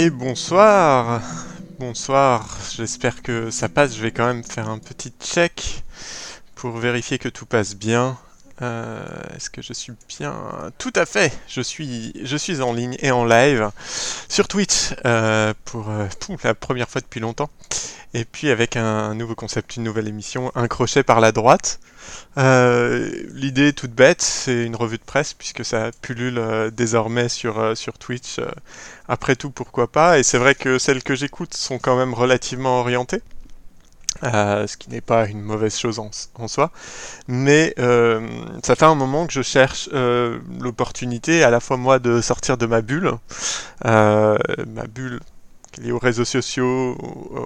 Et bonsoir. Bonsoir, j'espère que ça passe, je vais quand même faire un petit check pour vérifier que tout passe bien. Euh, Est-ce que je suis bien? Tout à fait, je suis, je suis en ligne et en live sur Twitch euh, pour, euh, la première fois depuis longtemps. Et puis avec un nouveau concept, une nouvelle émission, un crochet par la droite. L'idée toute bête, c'est une revue de presse puisque ça pullule désormais sur, sur Twitch. après tout, pourquoi pas? Et c'est vrai que celles que j'écoute sont quand même relativement orientées. euh, ce qui n'est pas une mauvaise chose en, soi. Mais euh, ça fait un moment que je cherche euh, l'opportunité à la fois moi de sortir de ma bulle, ma bulle liée aux réseaux sociaux,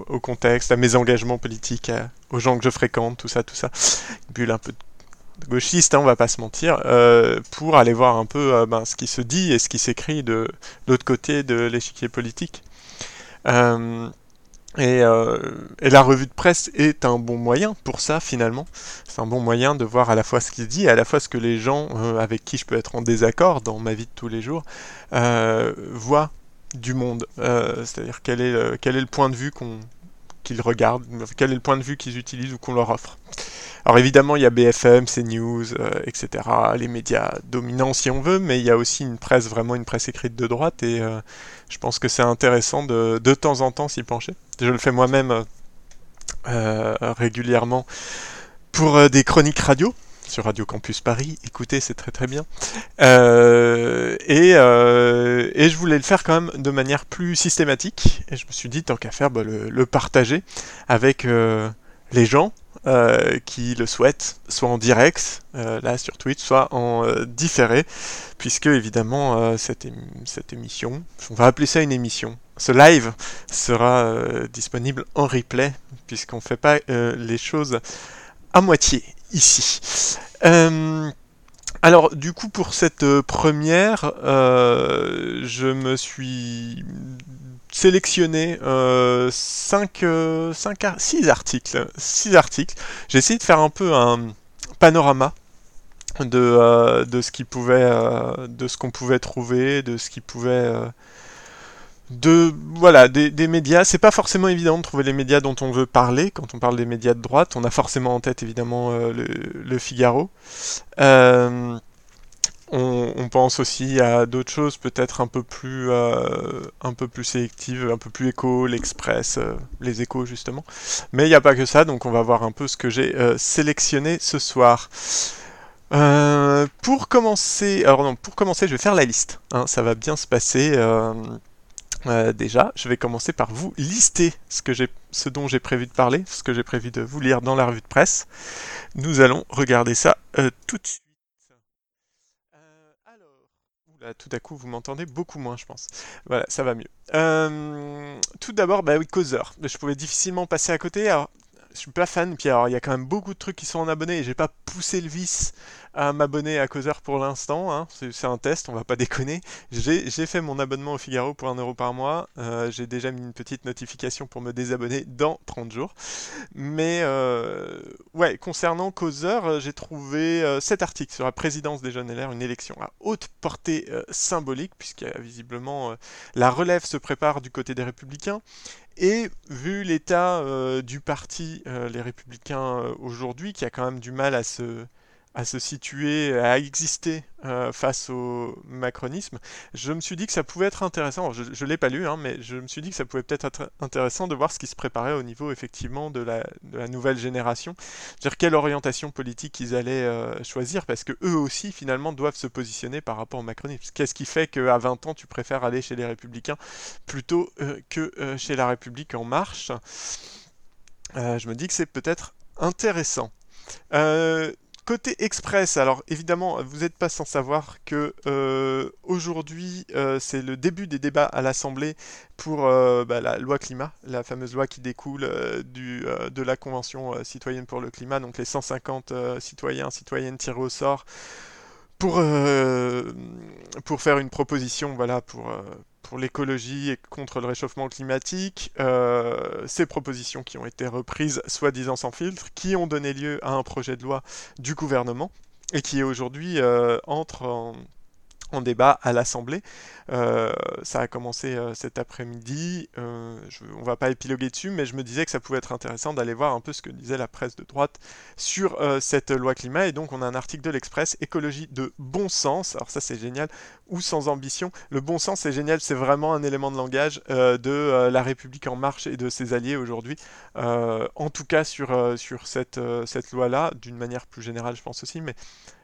au, contexte, à mes engagements politiques, aux gens que je fréquente, tout ça, tout ça. Une bulle un peu gauchiste, hein, on va pas se mentir, pour aller voir un peu ben, ce qui se dit et ce qui s'écrit de l'autre côté de l'échiquier politique. Et, euh, et la revue de presse est un bon moyen pour ça finalement. C'est un bon moyen de voir à la fois ce qui se dit et à la fois ce que les gens euh, avec qui je peux être en désaccord dans ma vie de tous les jours euh, voient du monde. C'est-à-dire quel quel est le point de vue qu'on qu'ils regardent, quel est le point de vue qu'ils utilisent ou qu'on leur offre. Alors évidemment, il y a BFM, CNews, euh, etc., les médias dominants si on veut, mais il y a aussi une presse, vraiment une presse écrite de droite, et euh, je pense que c'est intéressant de, de temps en temps s'y pencher. Je le fais moi-même euh, euh, régulièrement pour des chroniques radio sur Radio Campus Paris. Écoutez, c'est très très bien. Euh, et, euh, et je voulais le faire quand même de manière plus systématique. Et je me suis dit, tant qu'à faire, bah, le, partager avec euh, les gens qui le souhaitent, soit en direct, là sur Twitch, soit en différé, puisque évidemment cette, ém- cette émission, on va appeler ça une émission, ce live sera disponible en replay, puisqu'on ne fait pas les choses à moitié Euh, alors, du coup, pour cette euh, première, euh, je me suis sélectionné 5, 6 articles. 6 articles. J'ai essayé de faire un peu un panorama de, de ce qui pouvait, qu'on pouvait trouver, de ce qui pouvait, de voilà, des, médias. C'est pas forcément évident de trouver les médias dont on veut parler quand on parle des médias de droite. On a forcément en tête évidemment euh, le, Figaro. Euh, on, pense aussi à d'autres choses peut-être un peu plus euh, un peu plus sélectives, un peu plus écho, l'Express, les échos justement. Mais il n'y a pas que ça, donc on va voir un peu ce que j'ai sélectionné ce soir. Pour commencer, alors non, pour commencer, je vais faire la liste. hein, ça va bien se passer. Euh, déjà, je vais commencer par vous lister ce que ce dont j'ai prévu de parler, ce que j'ai prévu de vous lire dans la revue de presse. Nous allons regarder ça euh, tout de suite. Euh, alors, oula, tout à coup, vous m'entendez beaucoup moins, je pense. Voilà, ça va mieux. Tout d'abord, bah oui, Causeur. Je pouvais difficilement passer à côté. Je suis pas fan, puis alors il y a quand même beaucoup de trucs qui sont en abonné et j'ai pas poussé le vice à m'abonner à Causeur pour l'instant. hein. C'est un test, on va pas déconner. J'ai fait mon abonnement au Figaro pour 1€ euro par mois. Euh, j'ai déjà mis une petite notification pour me désabonner dans 30 jours. Mais euh, ouais, concernant Causeur, euh, j'ai trouvé cet article sur la présidence des Jeunes LR, une élection à haute portée symbolique, a visiblement la relève se prépare du côté des Républicains. Et vu l'état euh, du parti, euh, les Républicains euh, aujourd'hui, qui a quand même du mal à se, à se situer, à exister euh, face au macronisme, je me suis dit que ça pouvait être intéressant. Je ne l'ai pas lu, hein, mais je me suis dit que ça pouvait peut-être être intéressant de voir ce qui se préparait au niveau effectivement de la, de la nouvelle génération. C'est-à-dire quelle orientation politique ils allaient euh, choisir, parce que eux aussi finalement doivent se positionner par rapport au macronisme. Qu'est-ce qui fait qu'à 20 ans tu préfères aller chez les Républicains plutôt euh, que chez la République en marche? Je me dis que c'est peut-être intéressant. Euh, Côté Express, alors évidemment, vous n'êtes pas sans savoir que euh, aujourd'hui, euh, c'est le début des débats à l'Assemblée pour euh, bah, la loi climat, la fameuse loi qui découle de la Convention citoyenne pour le climat, donc les 150 euh, citoyens, citoyennes tirés au sort pour, pour faire une proposition voilà, pour, pour l'écologie et contre le réchauffement climatique. Euh, ces propositions qui ont été reprises, soi-disant sans filtre, qui ont donné lieu à un projet de loi du gouvernement et qui aujourd'hui euh, entre en, débat à l'Assemblée. Euh, ça a commencé cet après-midi. On va pas épiloguer dessus, mais je me disais que ça pouvait être intéressant d'aller voir un peu ce que disait la presse de droite sur cette loi climat. Et donc, on a un article de l'Express, écologie de bon sens. Alors ça, c'est génial. Ou sans ambition. Le bon sens, c'est génial. C'est vraiment un élément de langage de la République en marche et de ses alliés aujourd'hui. en tout cas, sur, sur cette, cette loi-là, d'une manière plus générale, je pense aussi. Mais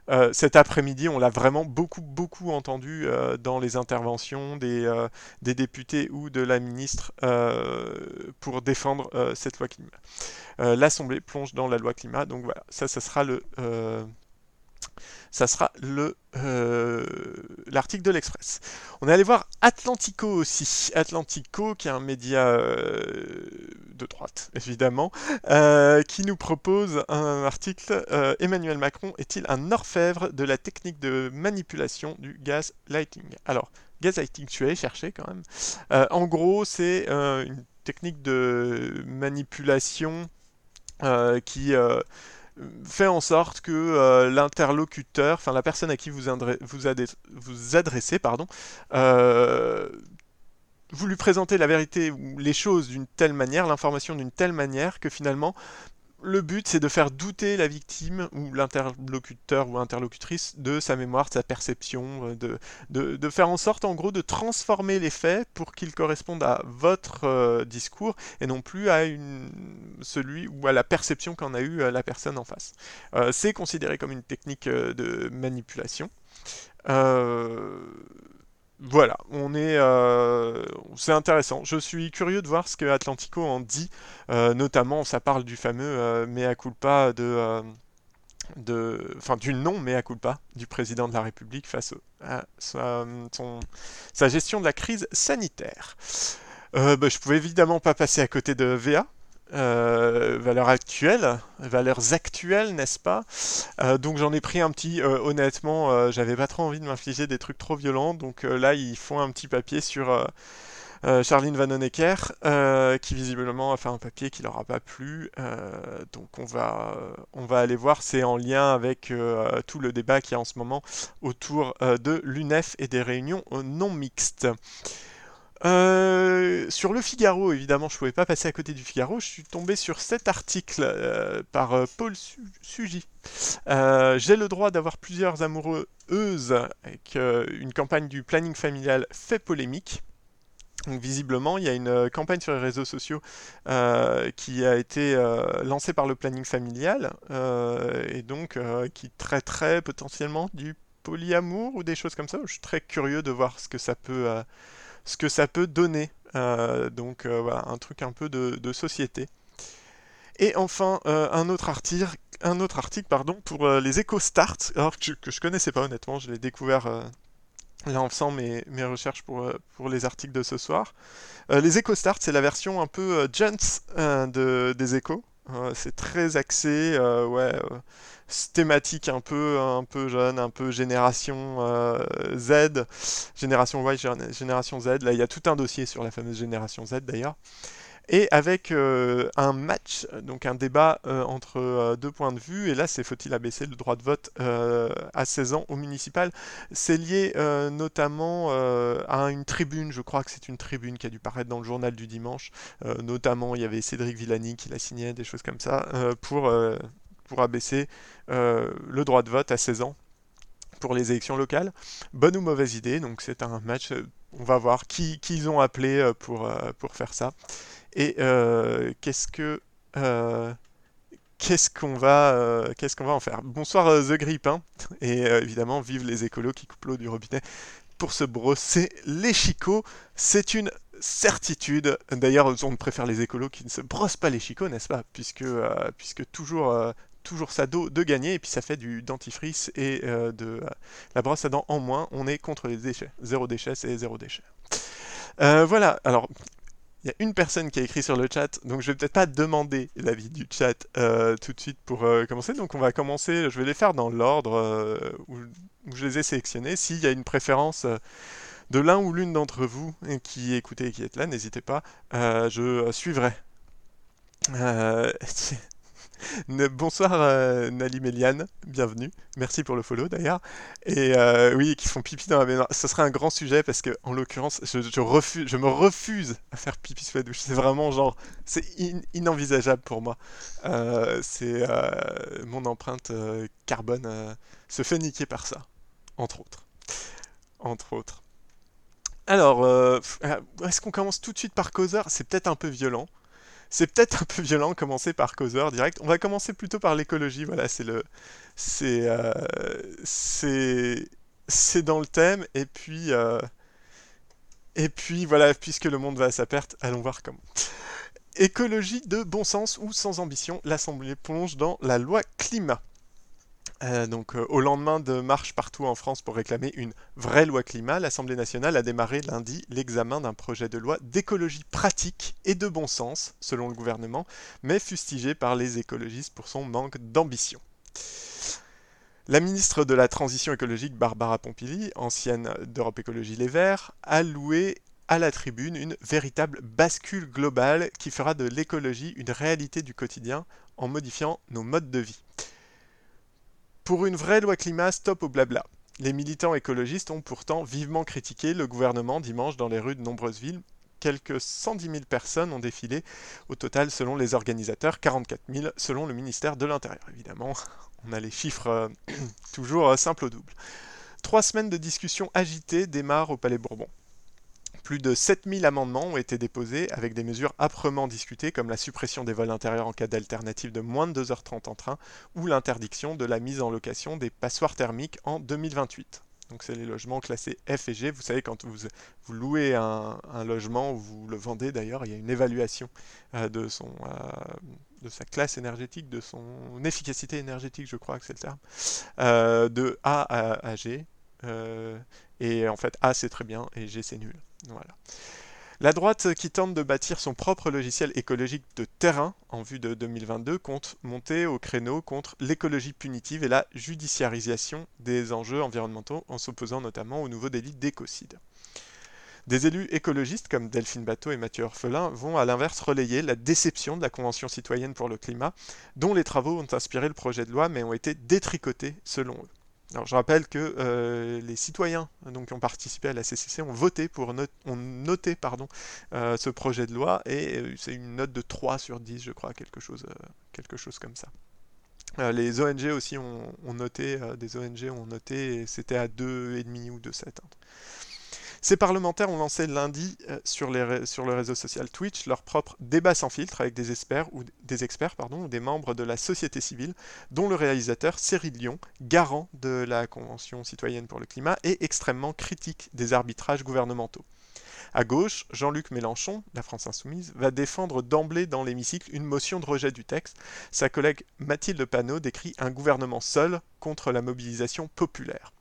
euh, cet après-midi, on l'a vraiment beaucoup, beaucoup entendu euh, dans les interventions des, euh, des, députés ou de la ministre pour défendre cette loi climat. L'Assemblée plonge dans la loi climat, donc voilà, ça, ça sera le ça sera le euh, l'article de l'Express. On est allé voir Atlantico aussi. Atlantico, qui est un média euh, de droite, évidemment, euh, qui nous propose un article Emmanuel Macron est-il un orfèvre de la technique de manipulation du gaz lighting Alors, gaz lighting, tu allé chercher quand même. en gros, c'est une technique de manipulation qui fait en sorte que euh, l'interlocuteur, enfin la personne à qui vous, vous, vous adressez, pardon, euh, vous lui présentez la vérité ou les choses d'une telle manière, l'information d'une telle manière que finalement le but, c'est de faire douter la victime ou l'interlocuteur ou interlocutrice de sa mémoire, de sa perception, euh, de, de, faire en sorte, en gros, de transformer les faits pour qu'ils correspondent à votre euh, discours et non plus à une, celui ou à la perception qu'en a eu euh, la personne en face. c'est considéré comme une technique de manipulation. Voilà, on est, euh, c'est intéressant. Je suis curieux de voir ce que Atlantico en dit, euh, notamment ça parle du fameux euh, mea culpa de, enfin du non mea culpa du président de la République face à sa, sa gestion de la crise sanitaire. Bah, je pouvais évidemment pas passer à côté de VA, euh, valeurs actuelles, valeurs actuelles, n'est-ce pas? Euh, Donc j'en ai pris un petit, euh, honnêtement, j'avais pas trop envie de m'infliger des trucs trop violents, donc là ils font un petit papier sur Charline Vanhoenacker, qui visiblement a fait un papier qui leur a pas plu, donc on va, on va aller voir, c'est en lien avec tout le débat qu'il y a en ce moment autour de l'UNEF et des réunions non mixtes. Euh, sur le Figaro, évidemment, je ne pouvais pas passer à côté du Figaro. Je suis tombé sur cet article euh, par euh, Paul Sugy. J'ai le droit d'avoir plusieurs amoureuses avec une campagne du planning familial fait polémique. Donc, visiblement, il y a une campagne sur les réseaux sociaux qui a été lancée par le planning familial et donc qui traiterait potentiellement du polyamour ou des choses comme ça. Je suis très curieux de voir ce que ça peut ce que ça peut donner. Euh, donc euh, voilà, un truc un peu de, société. Et enfin, euh, un autre article, un autre article pardon, pour les EcoStart, alors que je, que connaissais pas honnêtement, je l'ai découvert là en faisant mes, recherches pour, les articles de ce soir. les EcoStart, c'est la version un peu de, des échos. C'est très axé, ouais, thématique un peu, un peu jeune, un peu génération euh, Z, génération Y, génération Z. Là, il y a tout un dossier sur la fameuse génération Z d'ailleurs. Et avec euh, un match, donc un débat euh, entre deux points de vue, et là c'est faut-il abaisser le droit de vote à 16 ans au municipal C'est lié notamment à une tribune, je crois que c'est une tribune qui a dû paraître dans le journal du dimanche, notamment il y avait Cédric Villani qui la signait, des choses comme ça, pour pour abaisser euh, le droit de vote à 16 ans pour les élections locales. Bonne ou mauvaise idée, donc c'est un match, euh, on va voir qui, ils ont appelé euh, pour, pour faire ça. Et qu'est-ce que... Qu'est-ce qu'on va, qu'est-ce qu'on va en faire? Bonsoir The Grippin, et évidemment, vive les écolos qui coupent l'eau du robinet pour se brosser les chicots. C'est une certitude. D'ailleurs, on préfère les écolos qui ne se brossent pas les chicots, n'est-ce pas? Puisque, toujours toujours ça d'eau de gagner et puis ça fait du dentifrice et euh, de euh, la brosse à dents en moins. On est contre les déchets. Zéro déchet, c'est zéro déchet. Euh, voilà, alors il y a une personne qui a écrit sur le chat, donc je vais peut-être pas demander l'avis du chat tout de suite pour commencer. Donc on va commencer, je vais les faire dans l'ordre où, je les ai sélectionnés. S'il y a une préférence de l'un ou l'une d'entre vous qui écoutez et qui êtes là, n'hésitez pas, je suivrai. Bonsoir euh, Nali Méliane, bienvenue. Merci pour le follow d'ailleurs. Et euh, oui, qui font pipi dans la baignoire. Ce serait un grand sujet parce que, en l'occurrence, je, refuse, je me refuse à faire pipi sous la douche. C'est vraiment genre, c'est inenvisageable pour moi. Euh, c'est mon empreinte carbone se fait niquer par ça, entre autres, entre autres. Alors, est-ce qu'on commence tout de suite par Causeur? C'est peut-être un peu violent. C'est peut-être un peu violent commencer par causeur direct. On va commencer plutôt par l'écologie. Voilà, c'est le, c'est, euh, c'est, c'est dans le thème. Et puis, euh, et puis voilà, puisque le monde va à sa perte, allons voir comment. Écologie de bon sens ou sans ambition, l'Assemblée plonge dans la loi climat. Euh, donc, euh, au lendemain de marches partout en France pour réclamer une vraie loi climat, l'Assemblée nationale a démarré lundi l'examen d'un projet de loi d'écologie pratique et de bon sens, selon le gouvernement, mais fustigé par les écologistes pour son manque d'ambition. La ministre de la Transition écologique, Barbara Pompili, ancienne d'Europe Écologie Les Verts, a loué à la tribune une véritable bascule globale qui fera de l'écologie une réalité du quotidien en modifiant nos modes de vie. Pour une vraie loi climat, stop au blabla. Les militants écologistes ont pourtant vivement critiqué le gouvernement dimanche dans les rues de nombreuses villes. Quelques 110 000 personnes ont défilé au total selon les organisateurs, 44 000 selon le ministère de l'Intérieur. Évidemment, on a les chiffres euh, toujours euh, simples au double. Trois semaines de discussions agitées démarrent au Palais Bourbon. Plus de 7000 amendements ont été déposés avec des mesures âprement discutées comme la suppression des vols intérieurs en cas d'alternative de moins de 2h30 en train ou l'interdiction de la mise en location des passoires thermiques en 2028. Donc c'est les logements classés F et G. Vous savez, quand vous, vous louez un, logement ou vous le vendez d'ailleurs, il y a une évaluation euh, de, son, euh, de sa classe énergétique, de son efficacité énergétique, je crois que c'est le terme, euh, de A à, à G. et en fait, A c'est très bien et G c'est nul. La droite qui tente de bâtir son propre logiciel écologique de terrain en vue de 2022 compte monter au créneau contre l'écologie punitive et la judiciarisation des enjeux environnementaux en s'opposant notamment au nouveau délit d'écocide. Des élus écologistes comme Delphine Bateau et Mathieu Orphelin vont à l'inverse relayer la déception de la Convention citoyenne pour le climat, dont les travaux ont inspiré le projet de loi mais ont été détricotés selon eux. Alors, je rappelle que euh, les citoyens donc, qui ont participé à la CCC ont voté pour ont noté pardon, euh, ce projet de loi et euh, c'est une note de 3 sur 10, je crois, quelque chose, quelque chose comme ça. les ONG aussi ont, noté, des ONG ont noté c'était à 2,5 ou 2,7. Ces parlementaires ont lancé lundi euh, sur, le réseau social Twitch leur propre débat sans filtre avec des experts ou des experts pardon, ou des membres de la société civile, dont le réalisateur Cyril Lyon, garant de la Convention citoyenne pour le climat et extrêmement critique des arbitrages gouvernementaux. À gauche, Jean-Luc Mélenchon, la France Insoumise, va défendre d'emblée dans l'hémicycle une motion de rejet du texte. Sa collègue Mathilde Panot décrit un gouvernement seul contre la mobilisation populaire.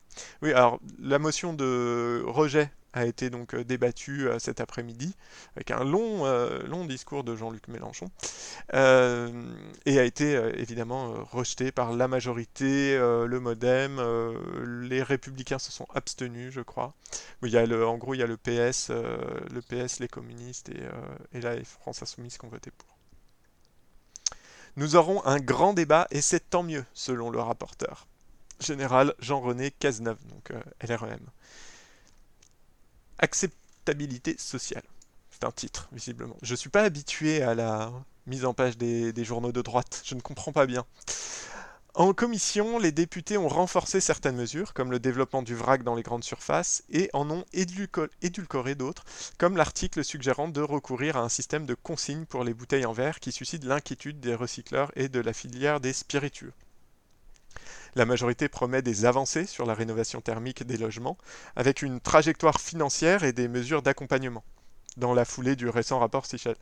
Oui, alors la motion de rejet a été donc euh, débattu euh, cet après-midi avec un long, euh, long discours de Jean-Luc Mélenchon et a été évidemment rejeté par la majorité, le MoDem, les Républicains se sont abstenus, je crois. Il y a le, en gros, il y a le PS, le PS, les communistes et, et la France Insoumise qui ont voté pour. Nous aurons un grand débat et c'est tant mieux, selon le rapporteur général Jean-René Cazeneuve, donc LREM. Acceptabilité sociale. C'est un titre, visiblement. Je ne suis pas habitué à la mise en page des, journaux de droite. Je ne comprends pas bien. En commission, les députés ont renforcé certaines mesures, comme le développement du vrac dans les grandes surfaces, et en ont édulcoré d'autres, comme l'article suggérant de recourir à un système de consigne pour les bouteilles en verre qui suscite l'inquiétude des recycleurs et de la filière des spiritueux. La majorité promet des avancées sur la rénovation thermique des logements, avec une trajectoire financière et des mesures d'accompagnement, dans la foulée du récent rapport Sichel.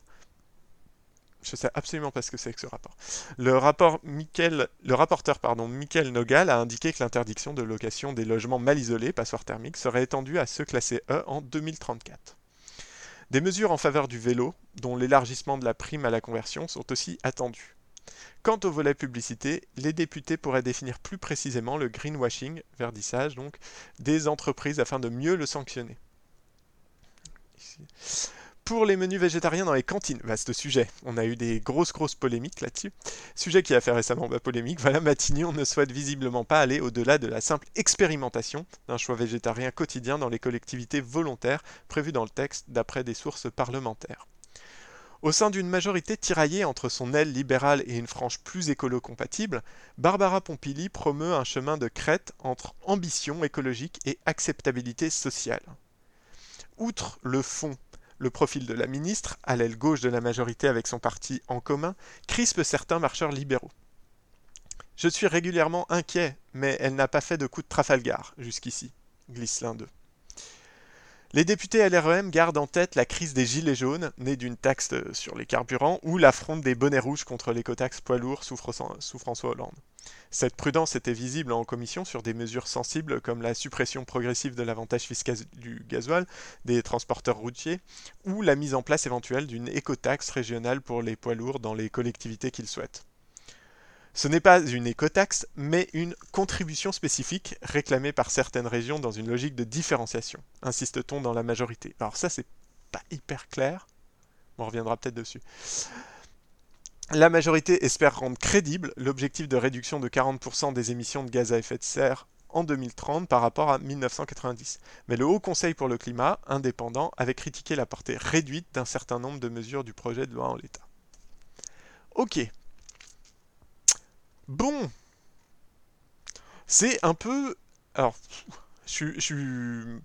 Je sais absolument pas ce que c'est que ce rapport. Le, rapport le rapporteur pardon, Michael Nogal a indiqué que l'interdiction de location des logements mal isolés, passoires thermiques, serait étendue à ceux classés E en 2034. Des mesures en faveur du vélo, dont l'élargissement de la prime à la conversion, sont aussi attendues. Quant au volet publicité, les députés pourraient définir plus précisément le greenwashing, verdissage donc, des entreprises afin de mieux le sanctionner. pour les menus végétariens dans les cantines, vaste sujet. On a eu des grosses grosses polémiques là-dessus. Sujet qui a fait récemment polémique. Voilà, Matignon ne souhaite visiblement pas aller au-delà de la simple expérimentation d'un choix végétarien quotidien dans les collectivités volontaires prévues dans le texte d'après des sources parlementaires. Au sein d'une majorité tiraillée entre son aile libérale et une frange plus écolo-compatible, Barbara Pompili promeut un chemin de crête entre ambition écologique et acceptabilité sociale. Outre le fond le profil de la ministre, à l'aile gauche de la majorité avec son parti En commun, crispe certains marcheurs libéraux. Je suis régulièrement inquiet, mais elle n'a pas fait de coup de Trafalgar jusqu'ici, glisse l'un d'eux. Les députés LREM gardent en tête la crise des gilets jaunes, née d'une taxe sur les carburants, ou l'affront des bonnets rouges contre l'écotaxe poids lourd sous François Hollande. Cette prudence était visible en commission sur des mesures sensibles comme la suppression progressive de l'avantage fiscal du gasoil des transporteurs routiers ou la mise en place éventuelle d'une écotaxe régionale pour les poids lourds dans les collectivités qu'ils souhaitent. Ce n'est pas une écotaxe, mais une contribution spécifique réclamée par certaines régions dans une logique de différenciation, insiste-t-on dans la majorité. Alors ça, c'est pas hyper clair. On reviendra peut-être dessus. La majorité espère rendre crédible l'objectif de réduction de 40% des émissions de gaz à effet de serre en 2030 par rapport à 1990. Mais le Haut Conseil pour le climat, indépendant, avait critiqué la portée réduite d'un certain nombre de mesures du projet de loi en l'état. Ok, Bon. C'est un peu... Alors, je, je,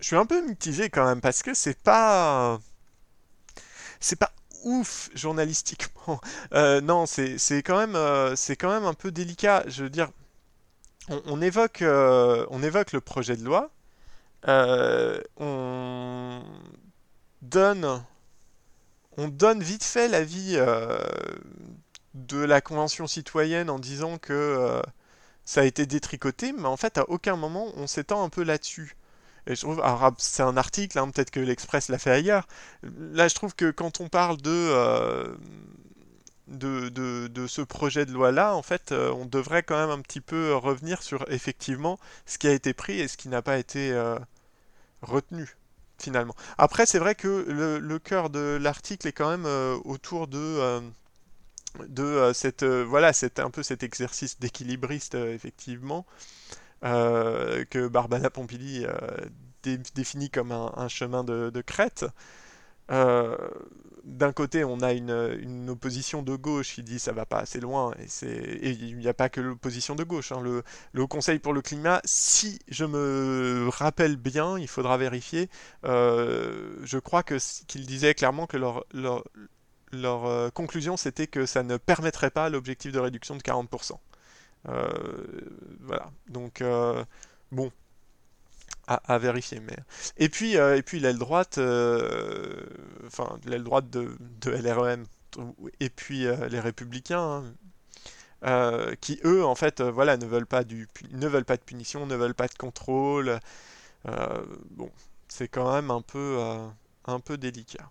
je, suis un peu mitigé quand même parce que c'est pas... C'est pas ouf journalistiquement. Euh, non, c'est quand même euh, quand même un peu délicat. Je veux dire, on, évoque euh, on évoque le projet de loi, on donne on donne vite fait l'avis de la Convention citoyenne en disant que euh, ça a été détricoté, mais en fait, à aucun moment, on s'étend un peu là-dessus. Et je trouve, c'est un article, hein, peut-être que l'Express l'a fait ailleurs. Là, je trouve que quand on parle de, euh, de, de, ce projet de loi-là, en fait, euh, on devrait quand même un petit peu revenir sur effectivement ce qui a été pris et ce qui n'a pas été retenu finalement. Après, c'est vrai que le, le cœur de l'article est quand même autour de de euh, cette euh, voilà c'est un peu cet exercice d'équilibriste euh, effectivement que Barbara Pompili définit comme un, chemin de, crête. D'un côté, on a une, opposition de gauche qui dit ça va pas assez loin, et, il n'y a pas que l'opposition de gauche. Hein. Le, Haut Conseil pour le climat, si je me rappelle bien, il faudra vérifier, je crois qu'il disait clairement que leur euh, conclusion, c'était que ça ne permettrait pas l'objectif de réduction de 40%. Euh, voilà. Donc, euh, bon, à, vérifier. Mais... Et puis, puis l'aile droite, enfin, l'aile droite de, de, LREM, et puis les républicains, hein, qui eux, en fait, voilà, ne veulent pas du, ne veulent pas de punition, ne veulent pas de contrôle. bon, c'est quand même un peu, un peu délicat.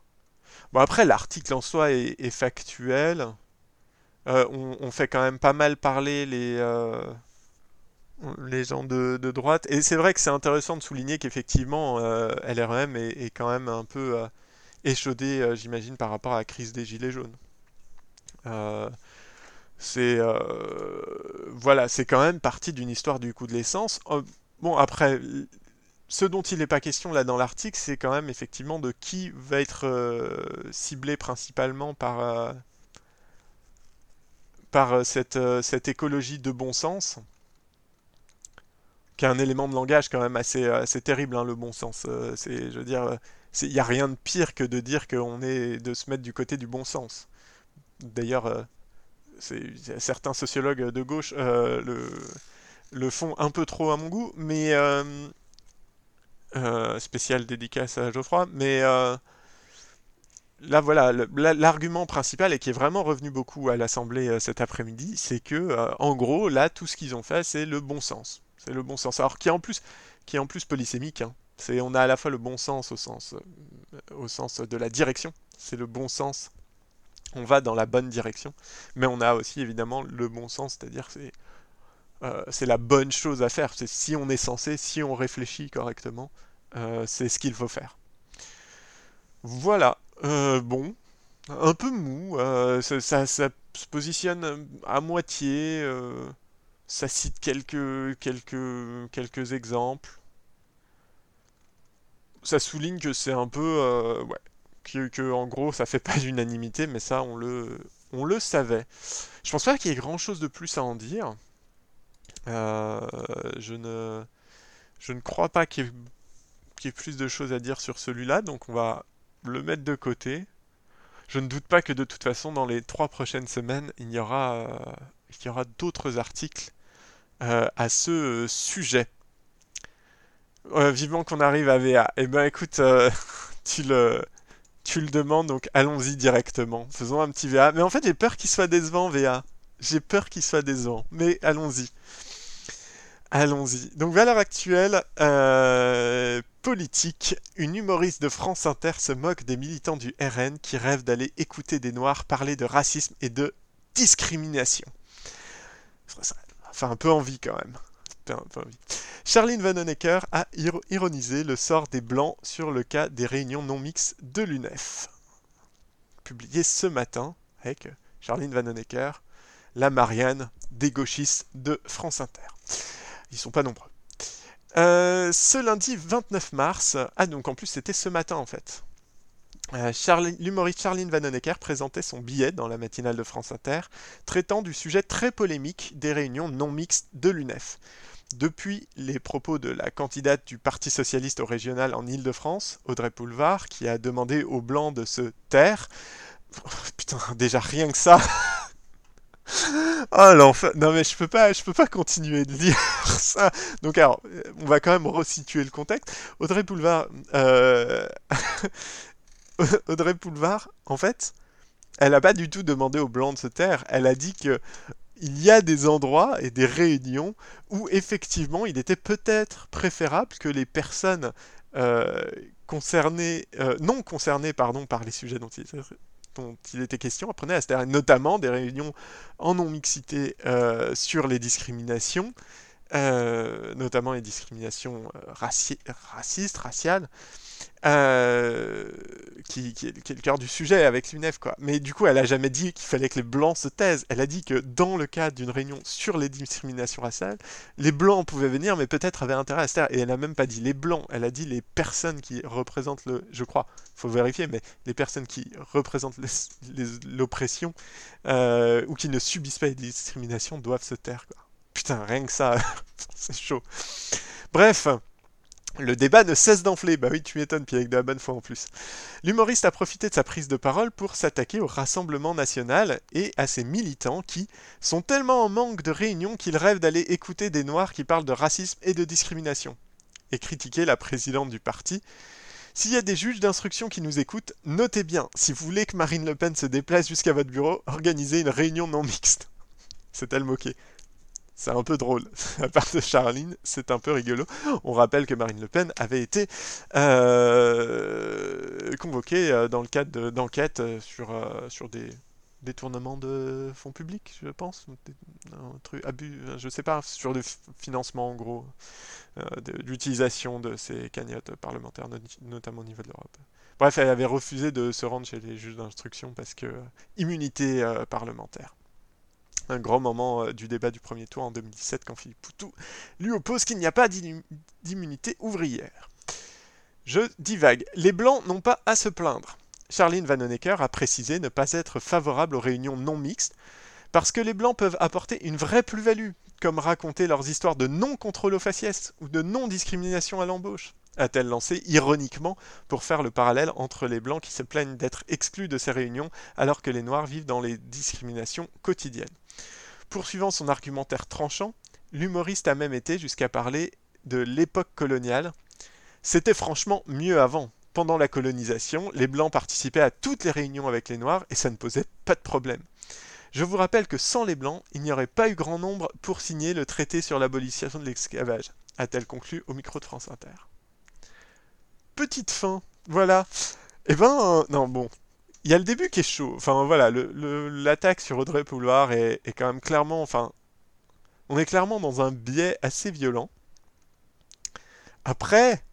Bon, après, l'article en soi est, factuel. Euh, on, fait quand même pas mal parler les, euh, les gens de, droite. Et c'est vrai que c'est intéressant de souligner qu'effectivement, euh, LREM est, quand même un peu échaudé, j'imagine, par rapport à la crise des Gilets jaunes. c'est voilà, c'est quand même partie d'une histoire du coût de l'essence. bon, après, ce dont il n'est pas question là dans l'article, c'est quand même effectivement de qui va être euh, ciblé principalement par, euh, euh, cette, cette, écologie de bon sens, qui est un élément de langage quand même assez, assez terrible, hein, le bon sens. c'est, je veux dire, il n'y a rien de pire que de dire qu'on est de se mettre du côté du bon sens. D'ailleurs, certains sociologues de gauche le, le font un peu trop à mon goût, mais euh, spécial dédicace à Geoffroy, mais euh, là voilà, l'argument principal et qui est vraiment revenu beaucoup à l'Assemblée euh, cet après-midi, c'est que en gros là tout ce qu'ils ont fait c'est le bon sens, c'est le bon sens. Alors qui est en plus, qui est en plus polysémique. Hein. C'est on a à la fois le bon sens au sens, au sens de la direction, c'est le bon sens. On va dans la bonne direction, mais on a aussi évidemment le bon sens, c'est-à-dire c'est euh, c'est la bonne chose à faire. C'est si on est censé, si on réfléchit correctement, euh, c'est ce qu'il faut faire. Voilà. Euh, bon, un peu mou. ça, se positionne à moitié. ça cite quelques, quelques, quelques exemples. Ça souligne que c'est un peu, ouais, que, en gros ça fait pas l'unanimité, mais ça on le, on le savait. Je pense pas qu'il y ait grand-chose de plus à en dire. Euh, je ne, je ne crois pas qu'il y ait, plus de choses à dire sur celui-là, donc on va le mettre de côté. Je ne doute pas que de toute façon, dans les trois prochaines semaines, il y aura, euh, il y aura d'autres articles euh, à ce sujet. Vivement qu'on arrive à VA. Eh ben écoute, tu le, tu le demandes, donc allons-y directement. Faisons un petit VA. Mais en fait, j'ai peur qu'il soit décevant, VA. J'ai peur qu'il soit décevant. Mais allons-y. Allons-y. Donc, l'heure actuelle, euh, politique, une humoriste de France Inter se moque des militants du RN qui rêvent d'aller écouter des Noirs parler de racisme et de discrimination. Ça fait un peu envie quand même. Peu envie. Charline a ir- ironisé le sort des Blancs sur le cas des réunions non mixtes de l'UNEF. Publié ce matin avec Charline Vanhoenacker, la Marianne des gauchistes de France Inter. Ils sont pas nombreux. Euh, ce lundi 29 mars, ah donc en plus c'était ce matin en fait. Euh, L'humoriste Charline Vanhoenacker présentait son billet dans la matinale de France Inter, traitant du sujet très polémique des réunions non mixtes de l'UNEF. Depuis les propos de la candidate du Parti socialiste au régional en Île-de-France, Audrey Poulevard, qui a demandé aux Blancs de se taire. Putain, déjà rien que ça. Oh l'enfer. Non mais je peux pas, peux pas continuer de lire ça. Donc alors, euh, on va quand même resituer le contexte. Audrey Poulevard, euh, Audrey en fait, elle a pas du tout demandé aux Blancs de se taire. Elle a dit que il y a des endroits et des réunions où effectivement il était peut-être préférable que les personnes euh, concernées, non concernées pardon, par les sujets dont il, dont il était question apprenaient à se taire, notamment des réunions en non-mixité euh, sur les discriminations, euh, notamment les discriminations euh, raci- racistes, raciales, qui, est, le cœur du sujet avec l'UNEF, quoi. Mais du coup, elle a jamais dit qu'il fallait que les blancs se taisent. Elle a dit que dans le cadre d'une réunion sur les discriminations raciales, les blancs pouvaient venir, mais peut-être avaient intérêt à se taire. Et elle n'a même pas dit les blancs, elle a dit les personnes qui représentent le, je crois, faut vérifier, mais les personnes qui représentent l'oppression euh, ou qui ne subissent pas les discriminations doivent se taire. Putain, rien que ça, c'est chaud. Bref. Le débat ne cesse d'enfler, bah oui tu m'étonnes, puis avec de la bonne foi en plus. L'humoriste a profité de sa prise de parole pour s'attaquer au Rassemblement national et à ses militants qui sont tellement en manque de réunions qu'ils rêvent d'aller écouter des Noirs qui parlent de racisme et de discrimination. Et critiquer la présidente du parti. S'il y a des juges d'instruction qui nous écoutent, notez bien, si vous voulez que Marine Le Pen se déplace jusqu'à votre bureau, organisez une réunion non mixte. C'est-elle moquée c'est un peu drôle. À part de Charline, c'est un peu rigolo. On rappelle que Marine Le Pen avait été euh, convoquée euh, dans le cadre de- d'enquêtes euh, sur, sur des détournements de fonds publics, je pense. Un truc, abus, je sais pas, sur le fi- financement en gros, euh, de de ces cagnottes parlementaires, not- notamment au niveau de l'Europe. Bref, elle avait refusé de se rendre chez les juges d'instruction parce que immunité parlementaire un grand moment euh, du débat du premier tour en 2017 quand Philippe Poutou lui oppose qu'il n'y a pas d'immunité ouvrière. Je divague. Les Blancs n'ont pas à se plaindre. Charline Vanhoenacker a précisé ne pas être favorable aux réunions non mixtes parce que les Blancs peuvent apporter une vraie plus-value, comme raconter leurs histoires de non-contrôle aux faciès ou de non-discrimination à l'embauche a-t-elle lancé ironiquement pour faire le parallèle entre les Blancs qui se plaignent d'être exclus de ces réunions alors que les Noirs vivent dans les discriminations quotidiennes? Poursuivant son argumentaire tranchant, l'humoriste a même été jusqu'à parler de l'époque coloniale. C'était franchement mieux avant. Pendant la colonisation, les Blancs participaient à toutes les réunions avec les Noirs et ça ne posait pas de problème. Je vous rappelle que sans les Blancs, il n'y aurait pas eu grand nombre pour signer le traité sur l'abolition de l'esclavage, a-t-elle conclu au micro de France Inter. Petite fin, voilà. Eh ben, euh, non, bon, il y a le début qui est chaud. Enfin voilà, l'attaque sur Audrey Pouloir est, quand même clairement, enfin, on est clairement dans un biais assez violent. Après,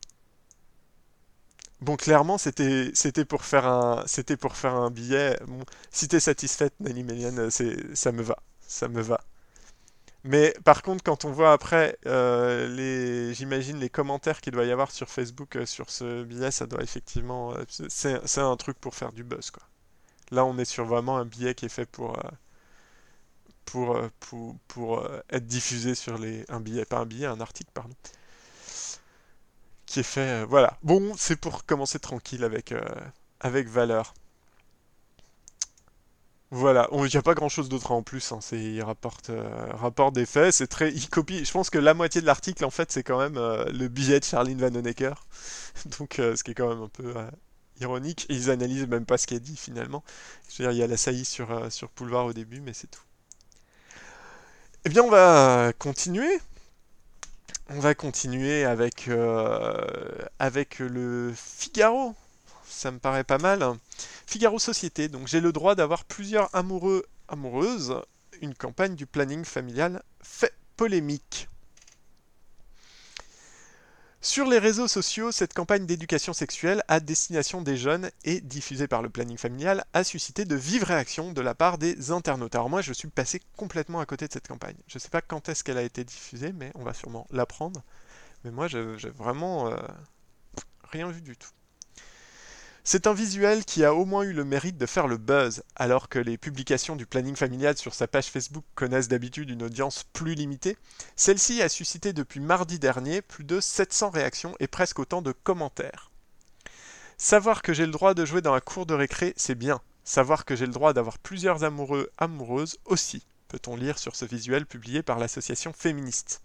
Bon, clairement, c'était pour faire un c'était pour faire un billet. Si t'es satisfaite, Nelly Méliane, ça me va, ça me va. Mais par contre, quand on voit après euh, les, j'imagine les commentaires qu'il doit y avoir sur Facebook euh, sur ce billet, ça doit effectivement, euh, c'est c'est un truc pour faire du buzz, quoi. Là, on est sur vraiment un billet qui est fait pour pour pour, pour, être diffusé sur les un billet, pas un billet, un article, pardon, qui est fait. voilà. Bon, c'est pour commencer tranquille avec avec valeur. Voilà, il n'y a pas grand-chose d'autre en plus, hein, c'est, il euh, des faits, c'est très, je pense que la moitié de l'article en fait c'est quand même euh, le billet de Charlene Vanhoenacker, donc euh, ce qui est quand même un peu ironique, ils analysent même pas ce qui est dit finalement, je veux dire il y a la saillie sur, sur Boulevard au début mais c'est tout. Eh bien on va continuer, on va continuer avec, avec le Figaro, ça me paraît pas mal. Figaro Société, donc j'ai le droit d'avoir plusieurs amoureux, amoureuses. Une campagne du planning familial fait polémique. Sur les réseaux sociaux, cette campagne d'éducation sexuelle à destination des jeunes et diffusée par le planning familial a suscité de vives réactions de la part des internautes. Alors moi, je suis passé complètement à côté de cette campagne. Je ne sais pas quand est-ce qu'elle a été diffusée, mais on va sûrement l'apprendre. Mais moi, j'ai vraiment euh, rien vu du tout. C'est un visuel qui a au moins eu le mérite de faire le buzz, alors que les publications du planning familial sur sa page Facebook connaissent d'habitude une audience plus limitée. Celle-ci a suscité depuis mardi dernier plus de 700 réactions et presque autant de commentaires. Savoir que j'ai le droit de jouer dans la cour de récré, c'est bien. Savoir que j'ai le droit d'avoir plusieurs amoureux, amoureuses aussi, peut-on lire sur ce visuel publié par l'association féministe.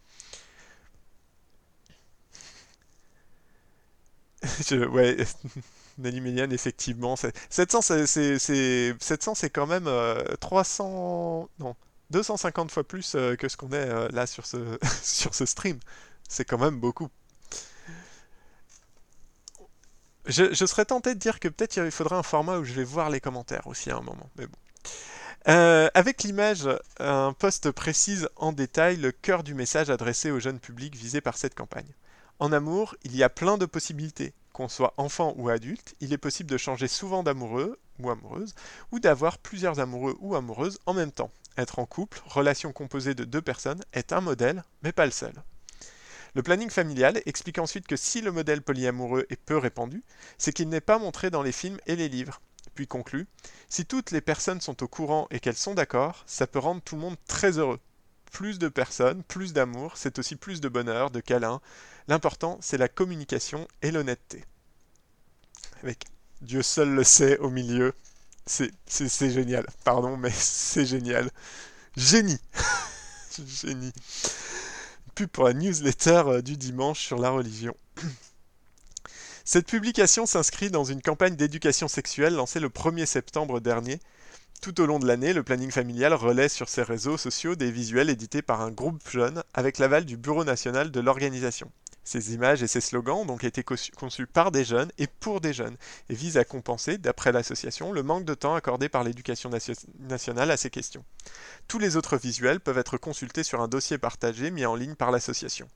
Je- ouais, Nelly effectivement. c'est- 700, c'est c'est- c'est- 700, c'est quand même euh, 300... Non, 250 fois plus euh, que ce qu'on est euh, là sur ce, sur ce stream. C'est quand même beaucoup. Je, je serais tenté de dire que peut-être il faudrait un format où je vais voir les commentaires aussi à un moment. Mais bon. Euh, avec l'image, un post précise en détail le cœur du message adressé au jeune public visé par cette campagne. En amour, il y a plein de possibilités. Qu'on soit enfant ou adulte, il est possible de changer souvent d'amoureux ou amoureuse, ou d'avoir plusieurs amoureux ou amoureuses en même temps. Être en couple, relation composée de deux personnes, est un modèle, mais pas le seul. Le planning familial explique ensuite que si le modèle polyamoureux est peu répandu, c'est qu'il n'est pas montré dans les films et les livres. Puis conclut, si toutes les personnes sont au courant et qu'elles sont d'accord, ça peut rendre tout le monde très heureux. Plus de personnes, plus d'amour, c'est aussi plus de bonheur, de câlins. L'important, c'est la communication et l'honnêteté. Avec Dieu seul le sait au milieu. C'est génial. Pardon, mais c'est génial. Génie. Génie. Pub pour la newsletter euh, du dimanche sur la religion. Cette publication s'inscrit dans une campagne d'éducation sexuelle lancée le 1er septembre dernier. Tout au long de l'année, le planning familial relaie sur ses réseaux sociaux des visuels édités par un groupe jeune avec l'aval du Bureau national de l'organisation. Ces images et ces slogans ont donc été conçus par des jeunes et pour des jeunes et visent à compenser, d'après l'association, le manque de temps accordé par l'éducation nation- nationale à ces questions. Tous les autres visuels peuvent être consultés sur un dossier partagé mis en ligne par l'association.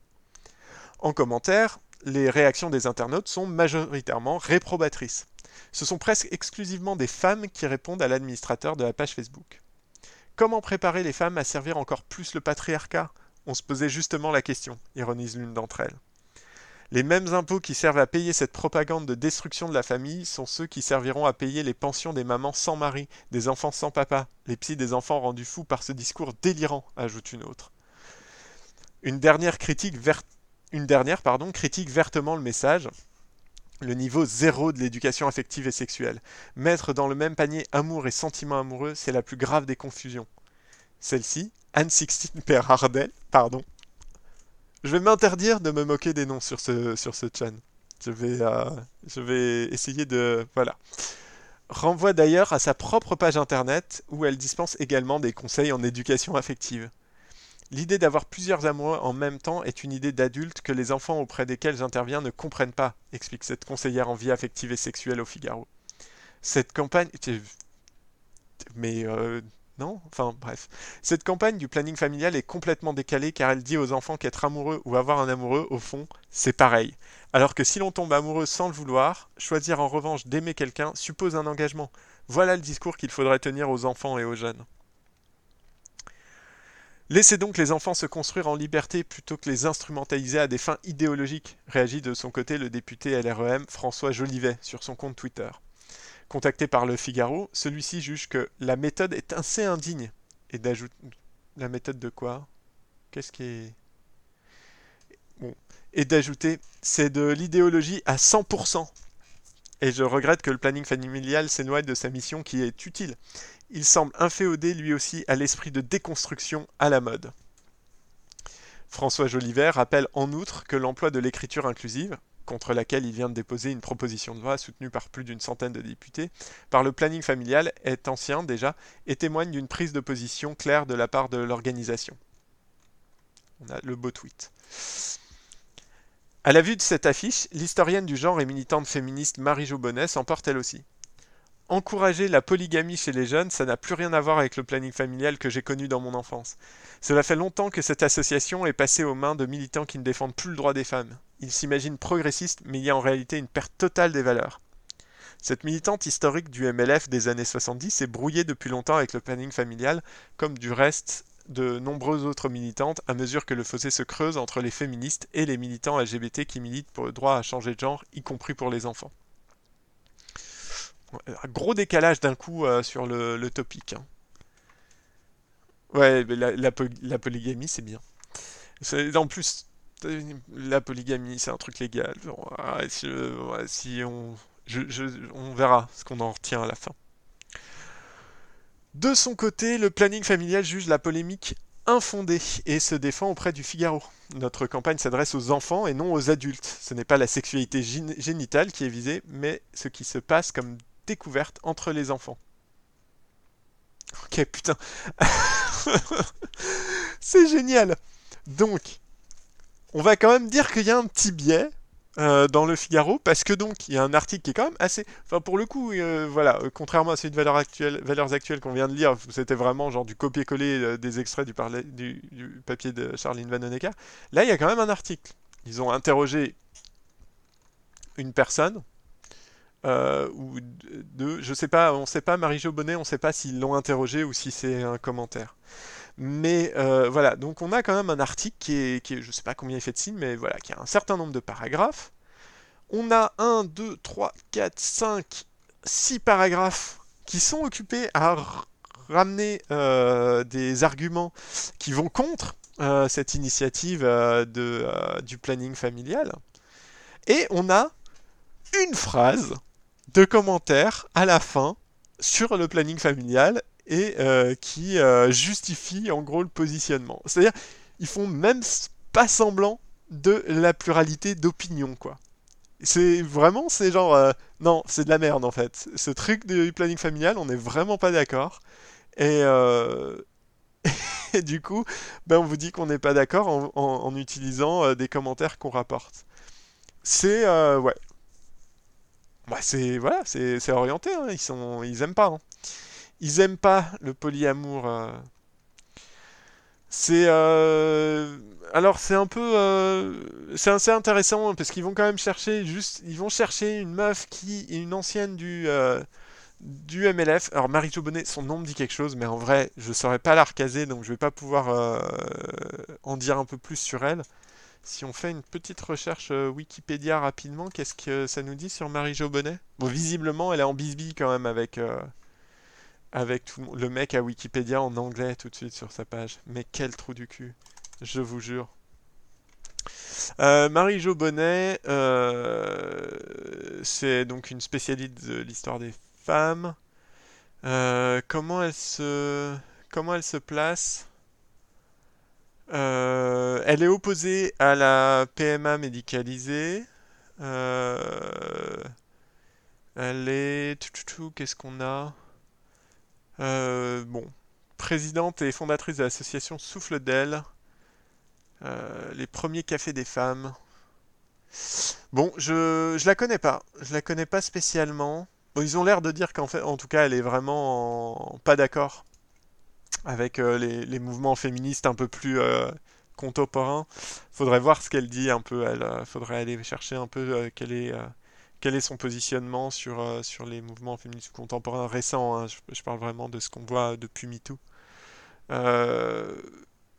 En commentaire, les réactions des internautes sont majoritairement réprobatrices. Ce sont presque exclusivement des femmes qui répondent à l'administrateur de la page Facebook. Comment préparer les femmes à servir encore plus le patriarcat? On se posait justement la question, ironise l'une d'entre elles. Les mêmes impôts qui servent à payer cette propagande de destruction de la famille sont ceux qui serviront à payer les pensions des mamans sans mari, des enfants sans papa, les psys des enfants rendus fous par ce discours délirant, ajoute une autre. Une dernière critique, ver- une dernière, pardon, critique vertement le message. Le niveau zéro de l'éducation affective et sexuelle. Mettre dans le même panier amour et sentiment amoureux, c'est la plus grave des confusions. Celle-ci, Anne-Sixtine Perardel, pardon. Je vais m'interdire de me moquer des noms sur ce, sur. Je vais, euh, je vais essayer de... Voilà. Renvoie d'ailleurs à sa propre page internet où elle dispense également des conseils en éducation affective. L'idée d'avoir plusieurs amoureux en même temps est une idée d'adulte que les enfants auprès desquels j'interviens ne comprennent pas, explique cette conseillère en vie affective et sexuelle au Figaro. Cette campagne... Mais euh, Non? Enfin bref. Cette campagne du planning familial est complètement décalée car elle dit aux enfants qu'être amoureux ou avoir un amoureux, au fond, c'est pareil. Alors que si l'on tombe amoureux sans le vouloir, choisir en revanche d'aimer quelqu'un suppose un engagement. Voilà le discours qu'il faudrait tenir aux enfants et aux jeunes. Laissez donc les enfants se construire en liberté plutôt que les instrumentaliser à des fins idéologiques, réagit de son côté le député LREM François Jolivet sur son compte Twitter. Contacté par le Figaro, celui-ci juge que la méthode est assez indigne et d'ajoute la méthode de quoi? Qu'est-ce qui est bon et d'ajouter c'est de l'idéologie à 100%. Et je regrette que le planning familial s'éloigne de sa mission qui est utile il semble inféodé lui aussi à l'esprit de déconstruction à la mode. François Jolivet rappelle en outre que l'emploi de l'écriture inclusive, contre laquelle il vient de déposer une proposition de loi soutenue par plus d'une centaine de députés, par le planning familial est ancien déjà et témoigne d'une prise de position claire de la part de l'organisation. On a le beau tweet. À la vue de cette affiche, l'historienne du genre et militante féministe Marie-Jo Bonnet s'emporte elle aussi encourager la polygamie chez les jeunes, ça n'a plus rien à voir avec le planning familial que j'ai connu dans mon enfance. Cela fait longtemps que cette association est passée aux mains de militants qui ne défendent plus le droit des femmes. Ils s'imaginent progressistes, mais il y a en réalité une perte totale des valeurs. Cette militante historique du MLF des années 70 est brouillée depuis longtemps avec le planning familial, comme du reste de nombreuses autres militantes, à mesure que le fossé se creuse entre les féministes et les militants LGBT qui militent pour le droit à changer de genre, y compris pour les enfants. Un gros décalage d'un coup euh, sur le, topic. Hein. Ouais, mais la, polygamie, c'est bien. En plus, la polygamie, c'est un truc légal. si, on, on verra ce qu'on en retient à la fin. De son côté, le planning familial juge la polémique infondée et se défend auprès du Figaro. Notre campagne s'adresse aux enfants et non aux adultes. Ce n'est pas la sexualité génitale qui est visée, mais ce qui se passe comme découverte entre les enfants. Ok, putain. c'est génial. Donc, on va quand même dire qu'il y a un petit biais euh, dans le Figaro, parce que donc, il y a un article qui est quand même assez... Enfin, pour le coup, euh, voilà, euh, contrairement à celui de valeurs actuelles, qu'on vient de lire, c'était vraiment genre du copier-coller des extraits du, du, papier de Charline Van Là, il y a quand même un article. Ils ont interrogé une personne, euh, ou de, je sais pas, on sait pas, Marie-Jo Bonnet, on sait pas s'ils l'ont interrogé ou si c'est un commentaire. Mais euh, voilà, donc on a quand même un article qui est, qui est, je sais pas combien il fait de signes, mais voilà, qui a un certain nombre de paragraphes. On a 1, 2, 3, 4, 5, 6 paragraphes qui sont occupés à ramener euh, des arguments qui vont contre cette initiative de, du planning familial. Et on a une phrase de commentaires à la fin sur le planning familial et euh, qui euh, justifie en gros le positionnement. C'est-à-dire, ils font même pas semblant de la pluralité d'opinion, quoi. C'est vraiment, c'est genre, euh, non, c'est de la merde en fait. Ce truc du planning familial, on n'est vraiment pas d'accord. Et, et, du coup, ben, on vous dit qu'on n'est pas d'accord en, en, utilisant des commentaires qu'on rapporte. C'est, ouais, bah, c'est voilà, c'est orienté. Hein. Ils sont, ils aiment pas. Hein. Ils aiment pas le polyamour. Euh. C'est euh, alors c'est un peu euh, c'est assez intéressant parce qu'ils vont quand même chercher juste ils vont chercher une meuf qui est une ancienne du du MLF. Alors Marie-Jo son nom me dit quelque chose, mais en vrai, je saurais pas la recaser, donc je vais pas pouvoir en dire un peu plus sur elle. Si on fait une petite recherche euh, Wikipédia rapidement, qu'est-ce que ça nous dit sur Marie-Jo Bonnet? Bon, visiblement, elle est en bisbille quand même avec, euh, tout le mec à Wikipédia en anglais tout de suite sur sa page. Mais quel trou du cul, je vous jure. Euh, Marie-Jo Bonnet, c'est donc une spécialiste de l'histoire des femmes. comment elle se place? Euh, elle est opposée à la PMA médicalisée. Euh, elle est... Qu'est-ce qu'on a? Euh, Bon. Présidente et fondatrice de l'association Souffle d'elle. les premiers cafés des femmes. Bon, je, je la connais pas. Je la connais pas spécialement. Ils ont l'air de dire qu'en fait, en tout cas, elle est vraiment pas d'accord avec les, les, mouvements féministes un peu plus contemporains. Faudrait voir ce qu'elle dit un peu. Elle faudrait aller chercher un peu quel est son positionnement sur, les mouvements féministes contemporains récents. Hein. Je, parle vraiment de ce qu'on voit depuis MeToo.